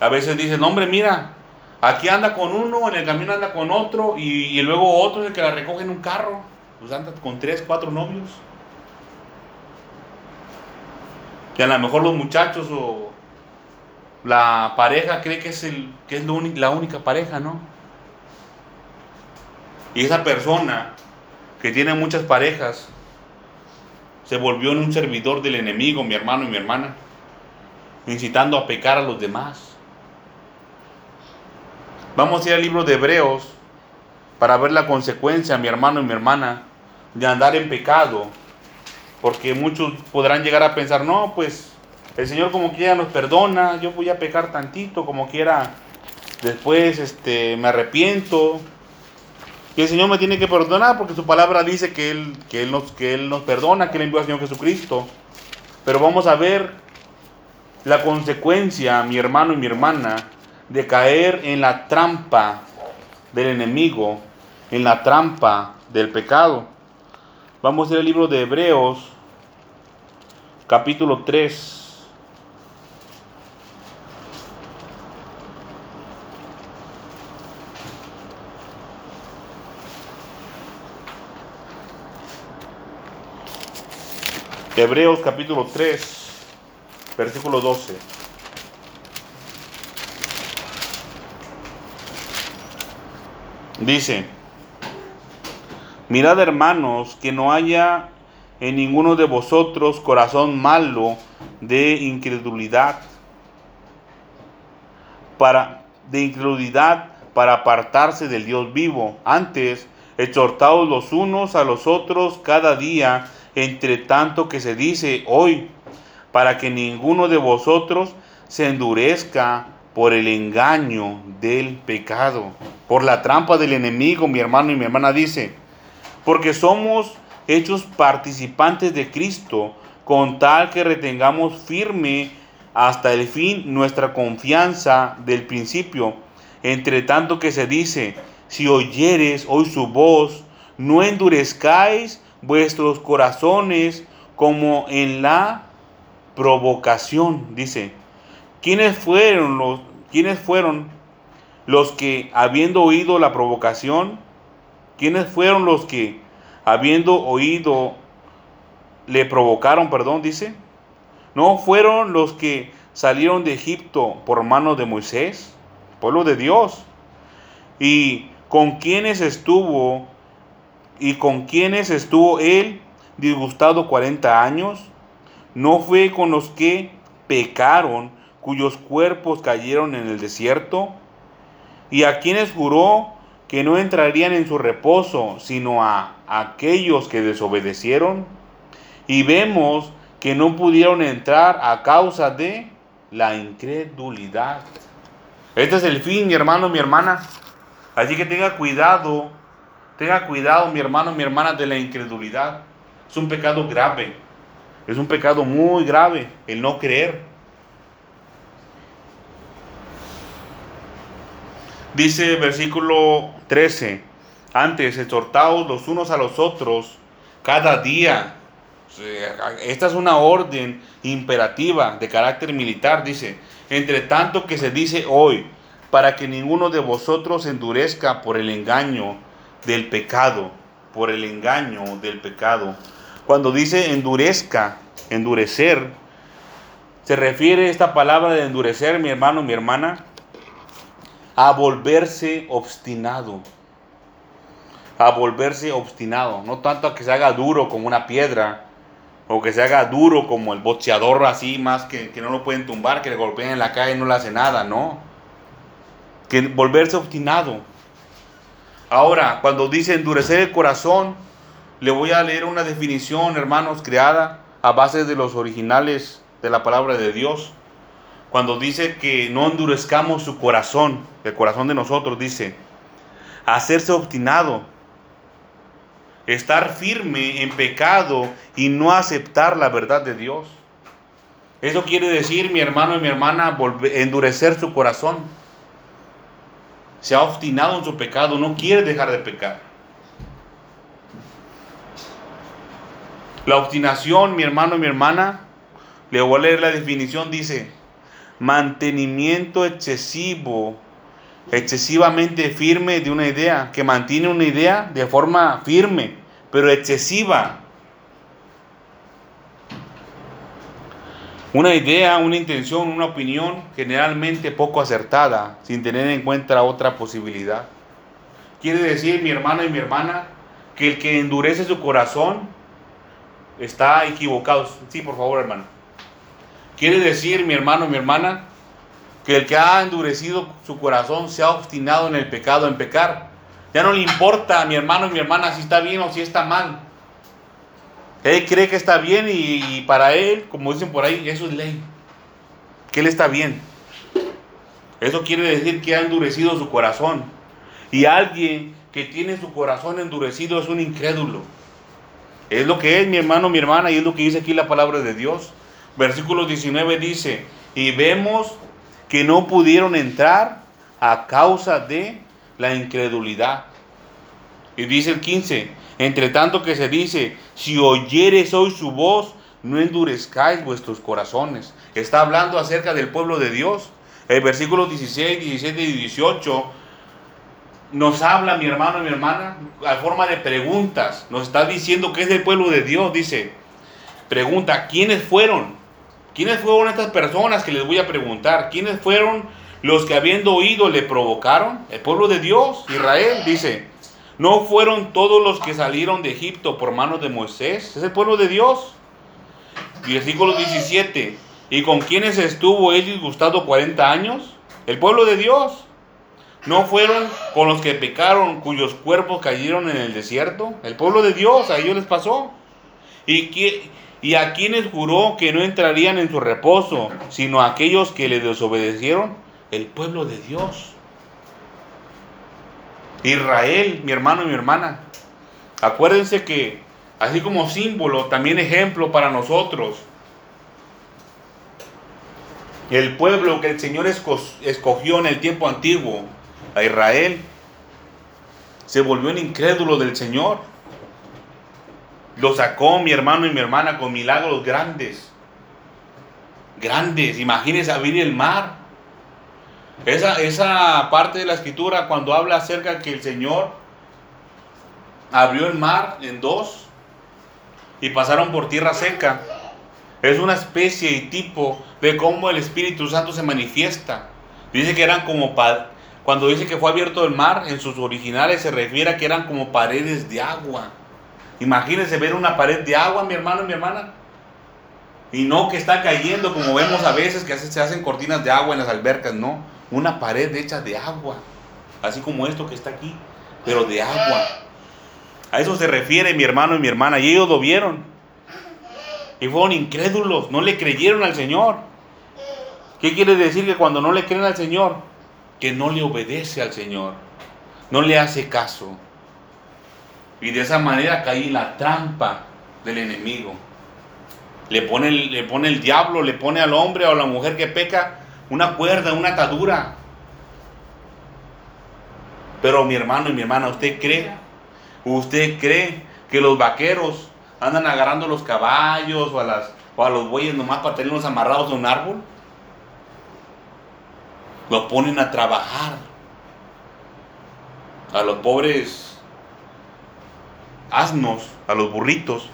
A veces dicen, no, hombre, mira, aquí anda con uno, en el camino anda con otro, y, y luego otro es el que la recoge en un carro. Pues anda con tres, cuatro novios. Que a lo mejor los muchachos o la pareja cree que es, el, que es la única pareja, ¿no? Y esa persona que tiene muchas parejas se volvió en un servidor del enemigo, mi hermano y mi hermana, incitando a pecar a los demás. Vamos a ir al libro de Hebreos para ver la consecuencia, mi hermano y mi hermana, de andar en pecado. Porque muchos podrán llegar a pensar, no, pues el Señor como quiera nos perdona, yo voy a pecar tantito, como quiera, después este, me arrepiento. Y el Señor me tiene que perdonar porque su palabra dice que Él, que Él, nos, que Él nos perdona, que Él envió al Señor Jesucristo. Pero vamos a ver la consecuencia, mi hermano y mi hermana, de caer en la trampa del enemigo, en la trampa del pecado. Vamos a ir al libro de Hebreos, capítulo 3. Hebreos capítulo 3, versículo 12. Dice, mirad hermanos que no haya en ninguno de vosotros corazón malo de incredulidad para de incredulidad para apartarse del Dios vivo. Antes, exhortaos los unos a los otros cada día, entre tanto que se dice hoy, para que ninguno de vosotros se endurezca por el engaño del pecado, por la trampa del enemigo, mi hermano y mi hermana dice, porque somos hechos participantes de Cristo, con tal que retengamos firme hasta el fin nuestra confianza del principio. Entre tanto que se dice, si oyeres hoy su voz, no endurezcáis vuestros corazones como en la provocación, dice. ¿Quiénes fueron los, quiénes fueron los que, habiendo oído la provocación, quiénes fueron los que, habiendo oído, le provocaron, perdón, dice? ¿No fueron los que salieron de Egipto por mano de Moisés, pueblo de Dios? ¿Y con quienes estuvo y con quienes estuvo él disgustado 40 años? ¿No fue con los que pecaron, cuyos cuerpos cayeron en el desierto? ¿Y a quienes juró que no entrarían en su reposo, sino a aquellos que desobedecieron? Y vemos que no pudieron entrar a causa de la incredulidad. Este es el fin, mi hermano, mi hermana. Así que tenga cuidado, tenga cuidado mi hermano, mi hermana, de la incredulidad. Es un pecado grave, es un pecado muy grave el no creer. Dice versículo 13, antes exhortaos los unos a los otros cada día. Esta es una orden imperativa de carácter militar, dice, entre tanto que se dice hoy, para que ninguno de vosotros endurezca por el engaño del pecado, por el engaño del pecado. Cuando dice endurezca, endurecer, se refiere esta palabra de endurecer, mi hermano, mi hermana, a volverse obstinado. A volverse obstinado. No tanto a que se haga duro como una piedra. O que se haga duro como el boxeador así, más que, que no lo pueden tumbar, que le golpeen en la calle y no le hace nada, no. Que volverse obstinado. Ahora, cuando dice endurecer el corazón, le voy a leer una definición, hermanos, creada a base de los originales de la palabra de Dios cuando dice que no endurezcamos su corazón, el corazón de nosotros, dice, hacerse obstinado, estar firme en pecado y no aceptar la verdad de Dios. Eso quiere decir, mi hermano y mi hermana, endurecer su corazón. Se ha obstinado en su pecado, no quiere dejar de pecar. La obstinación, mi hermano y mi hermana, le voy a leer la definición, dice, mantenimiento excesivo, excesivamente firme de una idea, que mantiene una idea de forma firme, pero excesiva. Una idea, una intención, una opinión generalmente poco acertada, sin tener en cuenta otra posibilidad. Quiere decir, mi hermano y mi hermana, que el que endurece su corazón está equivocado. Sí, por favor, hermano. Quiere decir, mi hermano, mi hermana, que el que ha endurecido su corazón se ha obstinado en el pecado, en pecar. Ya no le importa a mi hermano y mi hermana si está bien o si está mal. Él cree que está bien y, para él, como dicen por ahí, eso es ley. Que él está bien. Eso quiere decir que ha endurecido su corazón. Y alguien que tiene su corazón endurecido es un incrédulo. Es lo que es mi hermano, mi hermana, y es lo que dice aquí la palabra de Dios. Versículo 19 dice, y vemos que no pudieron entrar a causa de la incredulidad. Y dice el 15, entre tanto que se dice, si oyeres hoy su voz, no endurezcáis vuestros corazones. Está hablando acerca del pueblo de Dios. El versículo 16, 17 y 18 nos habla mi hermano y mi hermana a forma de preguntas. Nos está diciendo que es del pueblo de Dios. Dice, pregunta, ¿quiénes fueron? ¿Quiénes fueron estas personas que les voy a preguntar? ¿Quiénes fueron los que habiendo oído le provocaron? El pueblo de Dios, Israel, dice. ¿No fueron todos los que salieron de Egipto por manos de Moisés? Es el pueblo de Dios. Versículo 17. ¿Y con quiénes estuvo él disgustado 40 años? El pueblo de Dios. ¿No fueron con los que pecaron cuyos cuerpos cayeron en el desierto? El pueblo de Dios, a ellos les pasó. ¿Y, qué, y a quienes juró que no entrarían en su reposo, sino a aquellos que le desobedecieron, el pueblo de Dios. Israel, mi hermano y mi hermana. Acuérdense que, así como símbolo, también ejemplo para nosotros, el pueblo que el Señor escogió en el tiempo antiguo, a Israel, se volvió un incrédulo del Señor. Lo sacó mi hermano y mi hermana con milagros grandes. Grandes. Imagínense abrir el mar. Esa, esa parte de la escritura cuando habla acerca que el Señor abrió el mar en dos y pasaron por tierra seca. Es una especie y tipo de cómo el Espíritu Santo se manifiesta. Dice que eran como, cuando dice que fue abierto el mar, en sus originales se refiere a que eran como paredes de agua. Imagínense ver una pared de agua, mi hermano y mi hermana. Y no que está cayendo como vemos a veces que se hacen cortinas de agua en las albercas, no. Una pared hecha de agua. Así como esto que está aquí, pero de agua. A eso se refiere mi hermano y mi hermana. Y ellos lo vieron. Y fueron incrédulos, no le creyeron al Señor. ¿Qué quiere decir que cuando no le creen al Señor? Que no le obedece al Señor. no le hace caso. Y de esa manera caí en la trampa del enemigo. Le pone, le pone el diablo, le pone al hombre o a la mujer que peca una cuerda, una atadura. Pero mi hermano y mi hermana, ¿usted cree? ¿Usted cree que los vaqueros andan agarrando los caballos o a, las, o a los bueyes nomás para tenerlos amarrados a un árbol? Los ponen a trabajar. A los pobres asnos, a los burritos.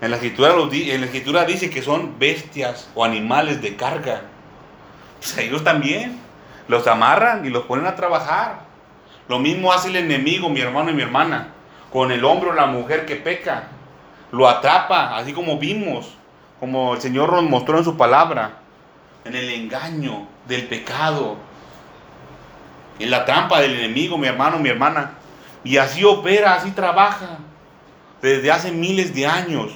En la, escritura, dice que son bestias o animales de carga. Pues ellos también los amarran y los ponen a trabajar. Lo mismo hace el enemigo, mi hermano y mi hermana, con el hombre o la mujer que peca. Lo atrapa, así como vimos, como el Señor nos mostró en su palabra, en el engaño del pecado, en la trampa del enemigo, mi hermano, mi hermana. Y así opera, así trabaja, desde hace miles de años.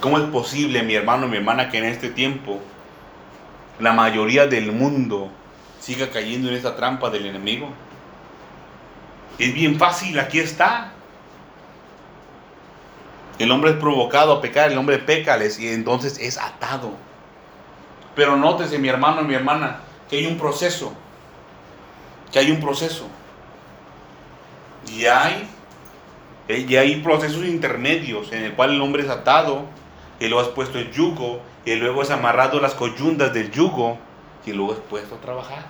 ¿Cómo es posible, mi hermano, mi hermana, que en este tiempo la mayoría del mundo siga cayendo en esta trampa del enemigo? Es bien fácil, aquí está. El hombre es provocado a pecar, el hombre peca y entonces es atado. Pero nótese, mi hermano y mi hermana, que hay un proceso. Que hay un proceso. Y hay, y hay procesos intermedios en el cual el hombre es atado, y luego es puesto el yugo, y luego es amarrado las coyundas del yugo, y luego es puesto a trabajar.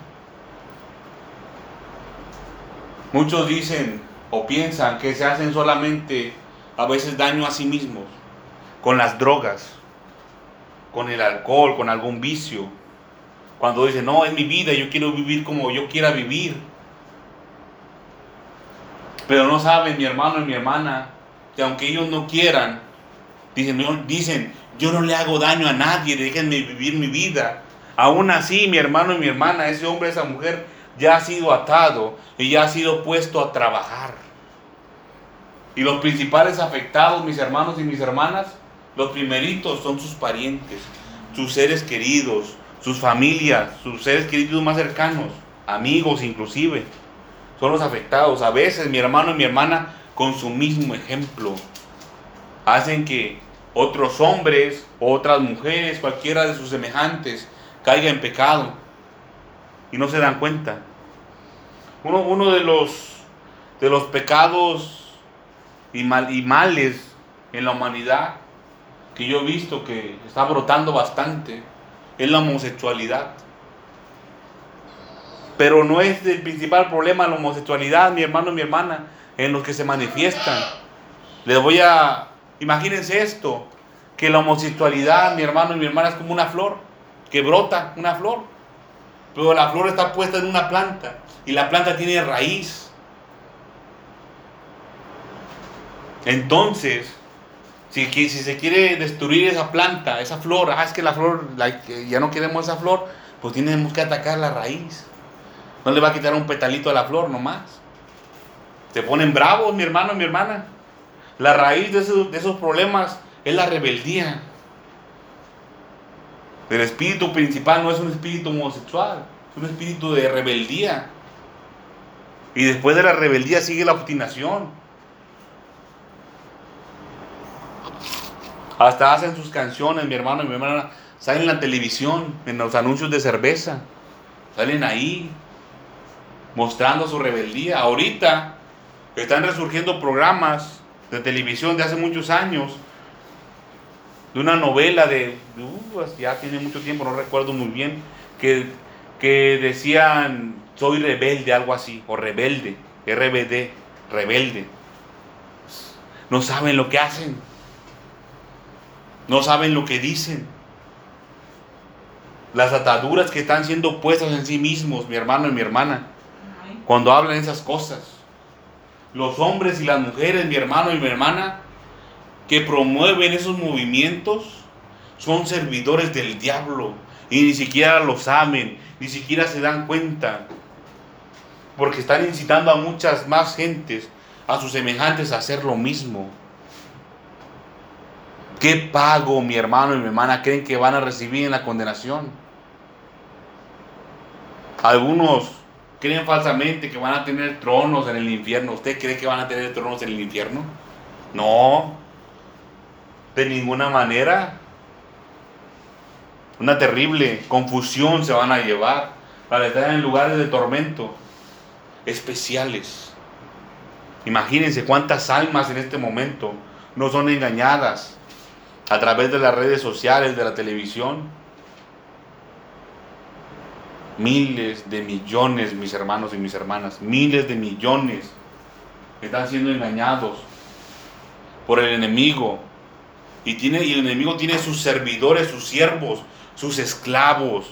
Muchos dicen o piensan que se hacen solamente a veces daño a sí mismos con las drogas, con el alcohol, con algún vicio. Cuando dicen, no, es mi vida, yo quiero vivir como yo quiera vivir. Pero no saben, mi hermano y mi hermana, que aunque ellos no quieran, dicen, dicen, yo no le hago daño a nadie, déjenme vivir mi vida. Aún así, mi hermano y mi hermana, ese hombre, esa mujer, ya ha sido atado y ya ha sido puesto a trabajar. Y los principales afectados, mis hermanos y mis hermanas, los primeritos son sus parientes, sus seres queridos, sus familias, sus seres queridos más cercanos, amigos inclusive. Son los afectados. A veces mi hermano y mi hermana, con su mismo ejemplo, hacen que otros hombres, otras mujeres, cualquiera de sus semejantes, caiga en pecado y no se dan cuenta. Uno, uno de, los, de los pecados y, mal, y males en la humanidad que yo he visto que está brotando bastante es la homosexualidad. Pero no es el principal problema la homosexualidad, mi hermano y mi hermana, en los que se manifiestan. Les voy a, imagínense esto, que la homosexualidad, mi hermano y mi hermana, es como una flor, que brota una flor. Pero la flor está puesta en una planta y la planta tiene raíz. Entonces, si, si se quiere destruir esa planta, esa flor, ah, es que la flor, ya no queremos esa flor, pues tenemos que atacar la raíz. No le va a quitar un petalito a la flor nomás. Se ponen bravos, mi hermano mi hermana. La raíz de esos, de esos problemas es la rebeldía. El espíritu principal no es un espíritu homosexual, es un espíritu de rebeldía. Y después de la rebeldía sigue la obstinación. Hasta hacen sus canciones, mi hermano y mi hermana, salen en la televisión, en los anuncios de cerveza. Salen ahí, mostrando su rebeldía. Ahorita están resurgiendo programas de televisión de hace muchos años, de una novela de, uh, ya tiene mucho tiempo, no recuerdo muy bien, que, que decían soy rebelde, algo así, o rebelde, RBD, rebelde. No saben lo que hacen, no saben lo que dicen. Las ataduras que están siendo puestas en sí mismos, mi hermano y mi hermana, cuando hablan esas cosas. Los hombres y las mujeres, mi hermano y mi hermana, que promueven esos movimientos, son servidores del diablo y ni siquiera lo saben, ni siquiera se dan cuenta porque están incitando a muchas más gentes, a sus semejantes, a hacer lo mismo. ¿Qué pago mi hermano y mi hermana creen que van a recibir en la condenación? Algunos creen falsamente que van a tener tronos en el infierno. ¿Usted cree que van a tener tronos en el infierno? No, de ninguna manera. Una terrible confusión se van a llevar para estar en lugares de tormento especiales. Imagínense cuántas almas en este momento no son engañadas a través de las redes sociales, de la televisión. Miles de millones, mis hermanos y mis hermanas, miles de millones están siendo engañados por el enemigo. Y, tiene, y el enemigo tiene sus servidores, sus siervos, sus esclavos.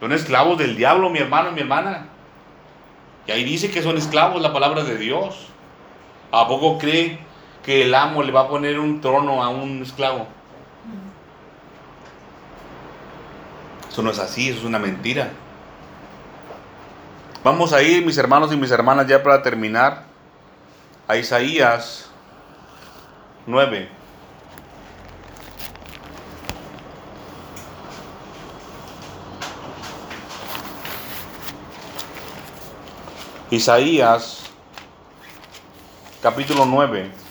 Son esclavos del diablo, mi hermano y mi hermana. Y ahí dice que son esclavos la palabra de Dios. ¿A poco cree que el amo le va a poner un trono a un esclavo? Eso no es así, eso es una mentira. Vamos a ir, mis hermanos y mis hermanas, ya para terminar, a Isaías 9. Isaías capítulo 9.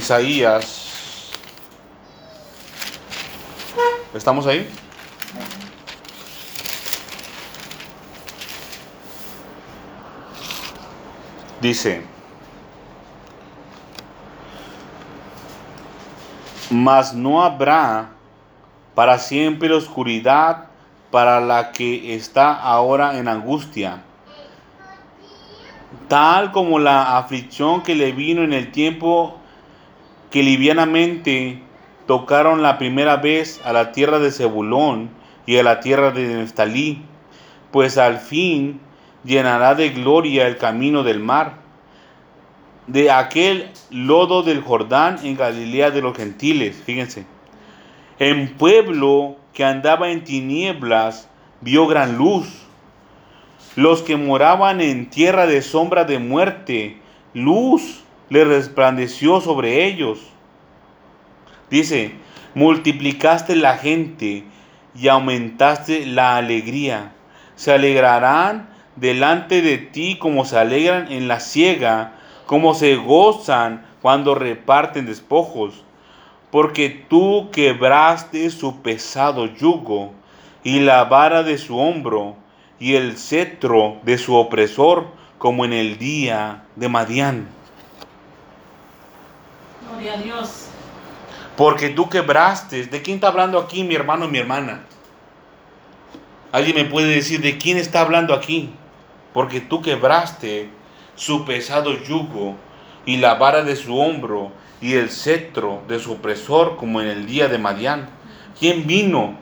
Isaías. ¿Estamos ahí? Dice, mas no habrá para siempre oscuridad para la que está ahora en angustia, tal como la aflicción que le vino en el tiempo que livianamente tocaron la primera vez a la tierra de Zebulón y a la tierra de Neftalí, pues al fin llenará de gloria el camino del mar, de aquel lodo del Jordán en Galilea de los gentiles, fíjense. En pueblo que andaba en tinieblas vio gran luz. Los que moraban en tierra de sombra de muerte, luz le resplandeció sobre ellos. Dice, multiplicaste la gente y aumentaste la alegría. Se alegrarán delante de ti como se alegran en la siega, como se gozan cuando reparten despojos. Porque tú quebraste su pesado yugo y la vara de su hombro y el cetro de su opresor, como en el día de Madián. Porque tú quebraste. ¿De quién está hablando aquí mi hermano y mi hermana? ¿Alguien me puede decir de quién está hablando aquí? Porque tú quebraste su pesado yugo y la vara de su hombro y el cetro de su opresor como en el día de Madián. ¿Quién vino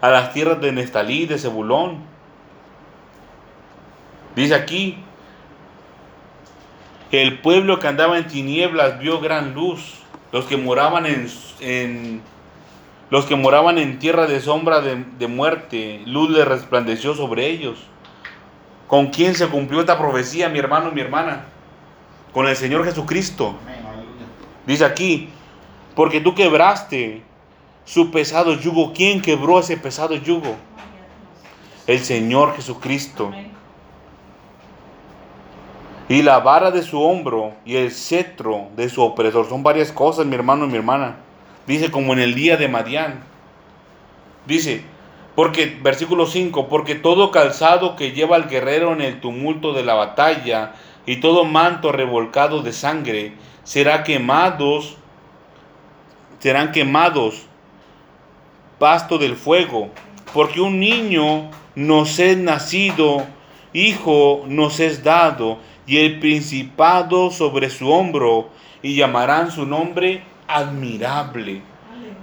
a las tierras de Nestalí, de Zebulón? Dice aquí, el pueblo que andaba en tinieblas vio gran luz. Los que moraban en, los que moraban en tierra de sombra de, de muerte, luz le resplandeció sobre ellos. ¿Con quién se cumplió esta profecía, mi hermano mi hermana? Con el Señor Jesucristo. Dice aquí, porque tú quebraste su pesado yugo. ¿Quién quebró ese pesado yugo? El Señor Jesucristo y la vara de su hombro y el cetro de su opresor. Son varias cosas, mi hermano y mi hermana. Dice como en el día de Madián. Dice, porque, versículo 5, porque todo calzado que lleva al guerrero en el tumulto de la batalla y todo manto revolcado de sangre será quemados, serán quemados pasto del fuego, porque un niño nos es nacido, hijo nos es dado, y el principado sobre su hombro, y llamarán su nombre admirable,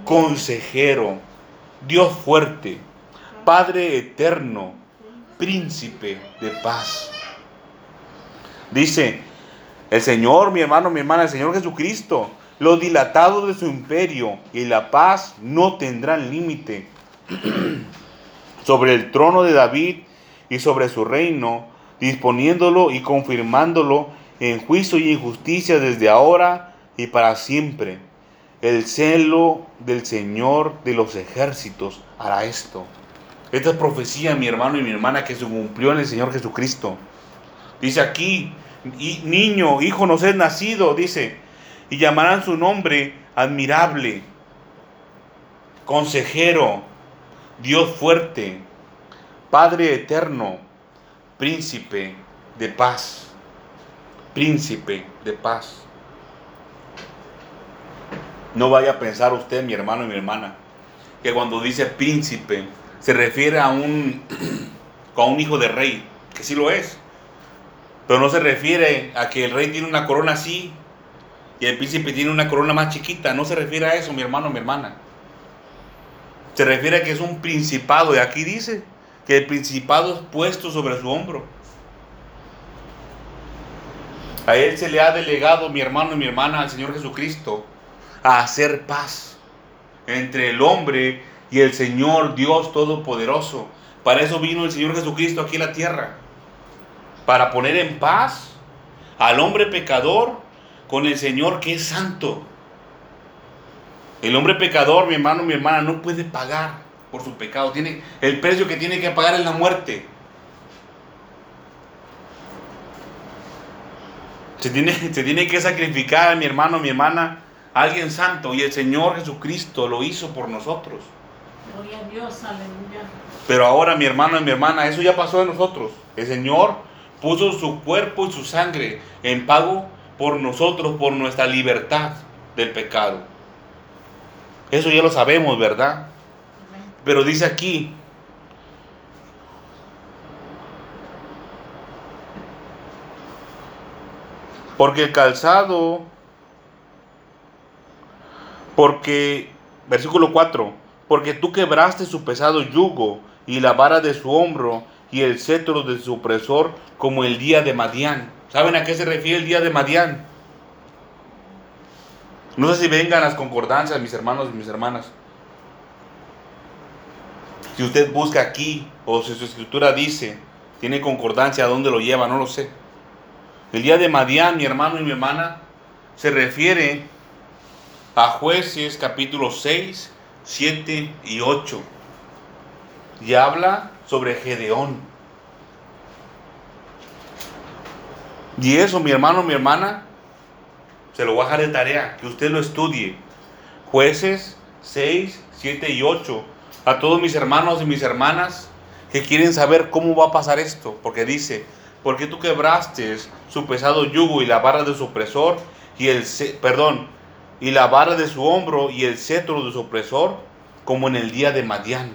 consejero, Dios fuerte, Padre eterno, príncipe de paz. Dice el Señor, mi hermano, mi hermana, el Señor Jesucristo, lo dilatado de su imperio y la paz no tendrán límite. sobre el trono de David y sobre su reino, disponiéndolo y confirmándolo en juicio y en justicia desde ahora y para siempre. El celo del Señor de los ejércitos hará esto. Esta es profecía, mi hermano y mi hermana, que se cumplió en el Señor Jesucristo. Dice aquí, niño, hijo nos es nacido, dice, y llamarán su nombre admirable, consejero, Dios fuerte, Padre eterno, príncipe de paz, príncipe de paz. No vaya a pensar usted, mi hermano y mi hermana, que cuando dice príncipe se refiere a un, a un hijo de rey, que sí lo es. Pero no se refiere a que el rey tiene una corona así y el príncipe tiene una corona más chiquita. No se refiere a eso, mi hermano, mi hermana. Se refiere a que es un principado. Y aquí dice que el principado es puesto sobre su hombro. A él se le ha delegado, mi hermano y mi hermana, al Señor Jesucristo, a hacer paz entre el hombre y el Señor Dios Todopoderoso. Para eso vino el Señor Jesucristo aquí a la tierra. Para poner en paz al hombre pecador con el Señor que es santo. El hombre pecador, mi hermano, mi hermana, no puede pagar por su pecado. Tiene, el precio que tiene que pagar es la muerte. Se tiene, se tiene que sacrificar, mi hermano, mi hermana, a alguien santo. Y el Señor Jesucristo lo hizo por nosotros. Gloria a Dios, aleluya. Pero ahora, mi hermano y mi hermana, eso ya pasó de nosotros. El Señor puso su cuerpo y su sangre en pago por nosotros, por nuestra libertad del pecado. Eso ya lo sabemos, ¿verdad? Pero dice aquí, porque el calzado, porque, versículo 4, porque tú quebraste su pesado yugo y la vara de su hombro y el cetro de su opresor como el día de Madián. ¿Saben a qué se refiere el día de Madián? No sé si vengan las concordancias, mis hermanos y mis hermanas. Si usted busca aquí o si su escritura dice, tiene concordancia, ¿a dónde lo lleva? No lo sé. El día de Madián, mi hermano y mi hermana, se refiere a jueces capítulo 6, 7 y 8. Y habla sobre Gedeón. Y eso, mi hermano, mi hermana, se lo voy a dejar de tarea, que usted lo estudie. Jueces 6, 7 y 8. A todos mis hermanos y mis hermanas que quieren saber cómo va a pasar esto, porque dice, porque tú quebraste su pesado yugo y la barra de su opresor y el perdón, y la vara de su hombro y el cetro de su opresor, como en el día de Madián.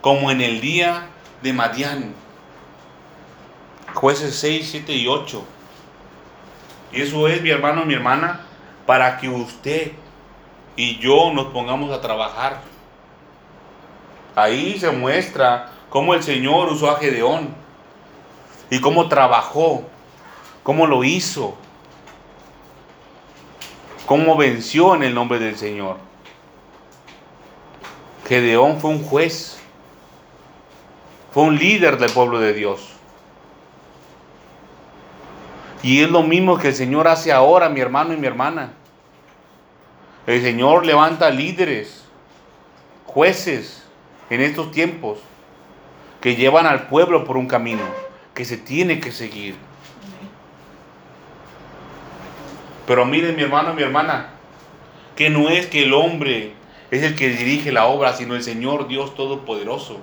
Como en el día de Madián. Jueces 6, 7 y 8. Y eso es, mi hermano, mi hermana, para que usted y yo nos pongamos a trabajar. Ahí se muestra cómo el Señor usó a Gedeón y cómo trabajó, cómo lo hizo, cómo venció en el nombre del Señor. Gedeón fue un juez, fue un líder del pueblo de Dios. Y es lo mismo que el Señor hace ahora, mi hermano y mi hermana. El Señor levanta líderes, jueces en estos tiempos que llevan al pueblo por un camino que se tiene que seguir. Pero miren mi hermano, mi hermana, que no es que el hombre es el que dirige la obra, sino el Señor Dios Todopoderoso.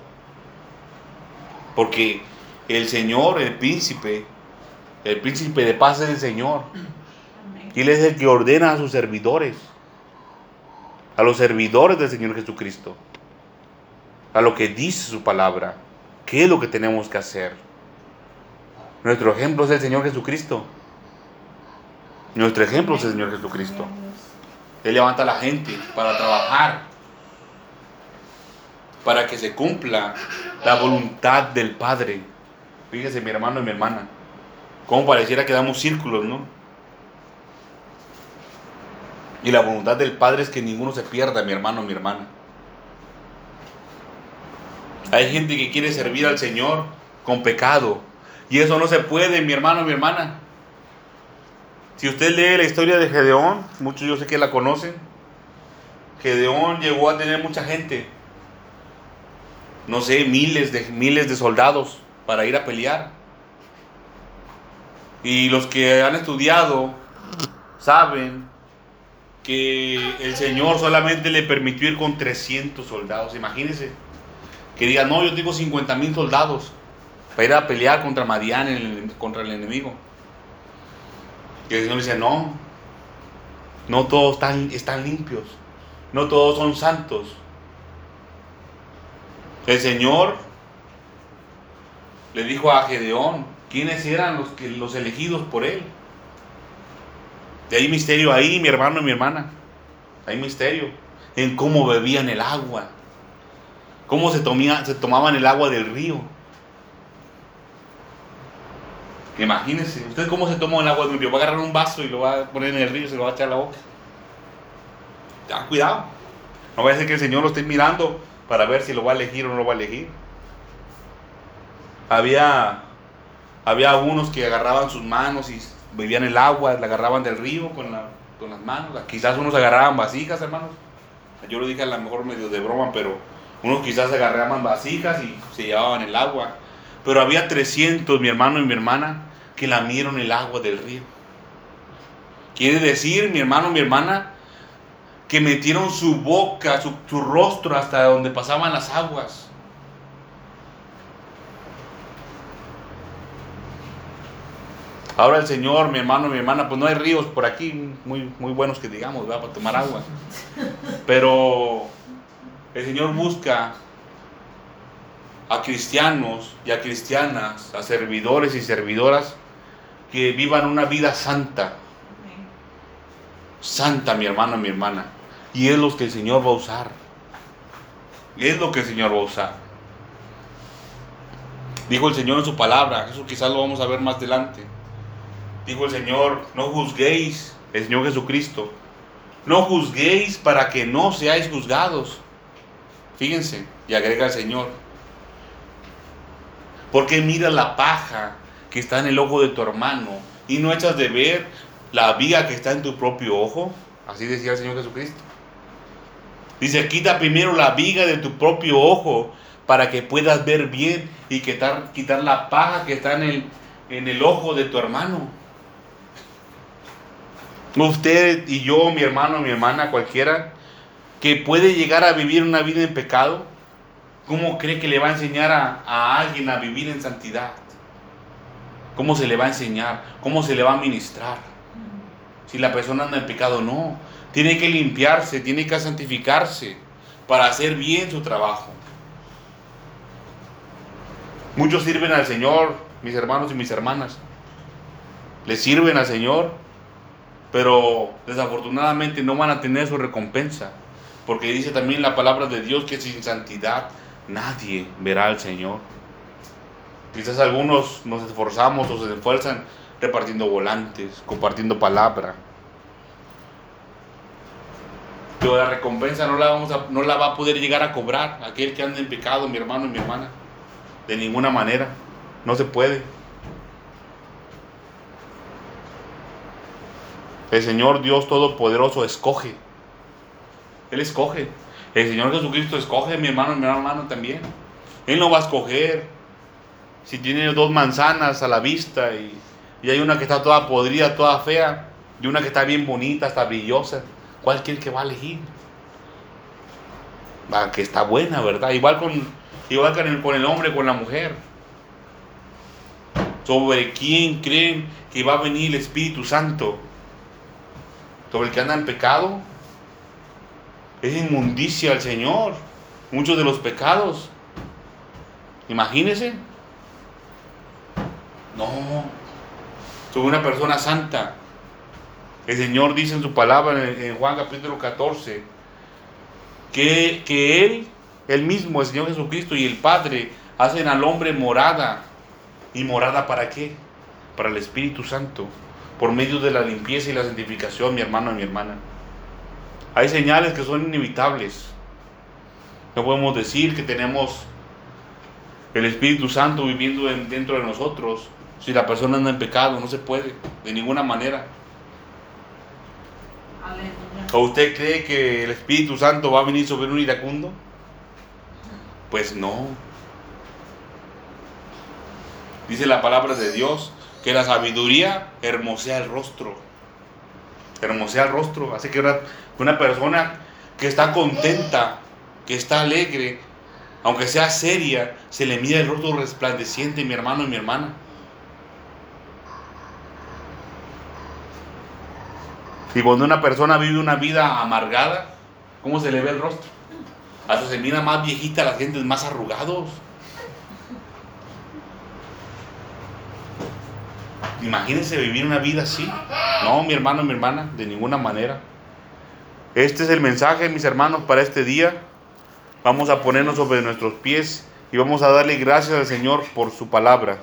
Porque el Señor, el príncipe, el príncipe de paz es el Señor. Y Él es el que ordena a sus servidores, a los servidores del Señor Jesucristo, a lo que dice su palabra, qué es lo que tenemos que hacer. Nuestro ejemplo es el Señor Jesucristo. Nuestro ejemplo es el Señor Jesucristo. Él levanta a la gente para trabajar, para que se cumpla la voluntad del Padre. Fíjese, mi hermano y mi hermana, como pareciera que damos círculos, ¿no? Y la voluntad del Padre es que ninguno se pierda, mi hermano, mi hermana. Hay gente que quiere servir al Señor con pecado, Y eso no se puede, mi hermano, mi hermana. Si usted lee la historia de Gedeón, muchos yo sé que la conocen. Gedeón llegó a tener mucha gente. No sé, miles de miles de soldados para ir a pelear. Y los que han estudiado saben que el Señor solamente le permitió ir con 300 soldados. Imagínense que diga, no, yo tengo 50 mil soldados para ir a pelear contra Madián, contra el enemigo. Y el Señor dice, no, no todos están, están limpios, no todos son santos. El Señor le dijo a Gedeón quiénes eran los, que, los elegidos por él. De ahí misterio ahí, mi hermano y mi hermana. Hay misterio en cómo bebían el agua, cómo se, se tomaban el agua del río. Imagínense, usted cómo se toma el agua del río. Va a agarrar un vaso y lo va a poner en el río y se lo va a echar a la boca. Ten cuidado. No vaya a ser que el Señor lo esté mirando para ver si lo va a elegir o no lo va a elegir. Había, había algunos que agarraban sus manos y bebían el agua, la agarraban del río con, con las manos. Quizás unos agarraban vasijas, hermanos. Yo lo dije a lo mejor medio de broma, pero unos quizás agarraban vasijas y se llevaban el agua. Pero había 300, mi hermano y mi hermana, que lamieron el agua del río. Quiere decir, mi hermano, mi hermana, que metieron su boca, su, rostro hasta donde pasaban las aguas. Ahora el Señor, mi hermano, mi hermana, pues no hay ríos por aquí muy, muy buenos que digamos, para tomar agua. Pero el Señor busca a cristianos y a cristianas, a servidores y servidoras que vivan una vida santa. Santa, mi hermano, mi hermana. Y es lo que el Señor va a usar. Es lo que el Señor va a usar. Dijo el Señor en su palabra, eso quizás lo vamos a ver más adelante. Dijo el Señor, no juzguéis, el Señor Jesucristo. No juzguéis para que no seáis juzgados. Fíjense, y agrega el Señor. Porque mira la paja que está en el ojo de tu hermano y no echas de ver la viga que está en tu propio ojo. Así decía el Señor Jesucristo. Dice, quita primero la viga de tu propio ojo para que puedas ver bien y quitar, quitar la paja que está en el, en el ojo de tu hermano. Usted y yo, mi hermano, mi hermana, cualquiera, que puede llegar a vivir una vida en pecado, ¿cómo cree que le va a enseñar a, a alguien a vivir en santidad? ¿Cómo se le va a enseñar? ¿Cómo se le va a ministrar? Si la persona anda en pecado, no tiene que limpiarse, tiene que santificarse para hacer bien su trabajo. Muchos sirven al Señor, mis hermanos y mis hermanas. Le sirven al Señor, pero desafortunadamente no van a tener su recompensa. Porque dice también la palabra de Dios que sin santidad nadie verá al Señor. Quizás algunos nos esforzamos o se esfuerzan repartiendo volantes, compartiendo palabra, pero la recompensa no la, vamos a, no la va a poder llegar a cobrar aquel que anda en pecado, mi hermano y mi hermana. De ninguna manera. No se puede. El Señor Dios Todopoderoso escoge. Él escoge. El Señor Jesucristo escoge, mi hermano y mi hermano también. Él no va a escoger. Si tiene dos manzanas a la vista y, y hay una que está toda podrida, toda fea, y una que está bien bonita, está brillosa. ¿Cuál cree que va a elegir? Va, que está buena, ¿verdad? Igual con, igual con el, con el hombre, con la mujer. ¿Sobre quién creen que va a venir el Espíritu Santo? ¿Sobre el que anda en pecado? Es inmundicia al Señor. Muchos de los pecados. Imagínense. No. Sobre una persona santa. El Señor dice en su palabra en, Juan capítulo 14 que, que Él, Él mismo, el Señor Jesucristo y el Padre hacen al hombre morada. ¿Y morada para qué? Para el Espíritu Santo, por medio de la limpieza y la santificación, mi hermano y mi hermana. Hay señales que son inevitables. No podemos decir que tenemos el Espíritu Santo viviendo dentro de nosotros si la persona anda en pecado, no se puede, de ninguna manera. Aleluya. ¿O usted cree que el Espíritu Santo va a venir sobre un iracundo? Pues no. Dice la palabra de Dios que la sabiduría hermosea el rostro. Hermosea el rostro. Así que una, persona que está contenta, que está alegre, aunque sea seria, se le mira el rostro resplandeciente, mi hermano y mi hermana. Y cuando una persona vive una vida amargada, ¿cómo se le ve el rostro? Hasta se mira más viejita la gente, más arrugados. Imagínense vivir una vida así. No, mi hermano, mi hermana, de ninguna manera. Este es el mensaje, mis hermanos, para este día. Vamos a ponernos sobre nuestros pies y vamos a darle gracias al Señor por su palabra.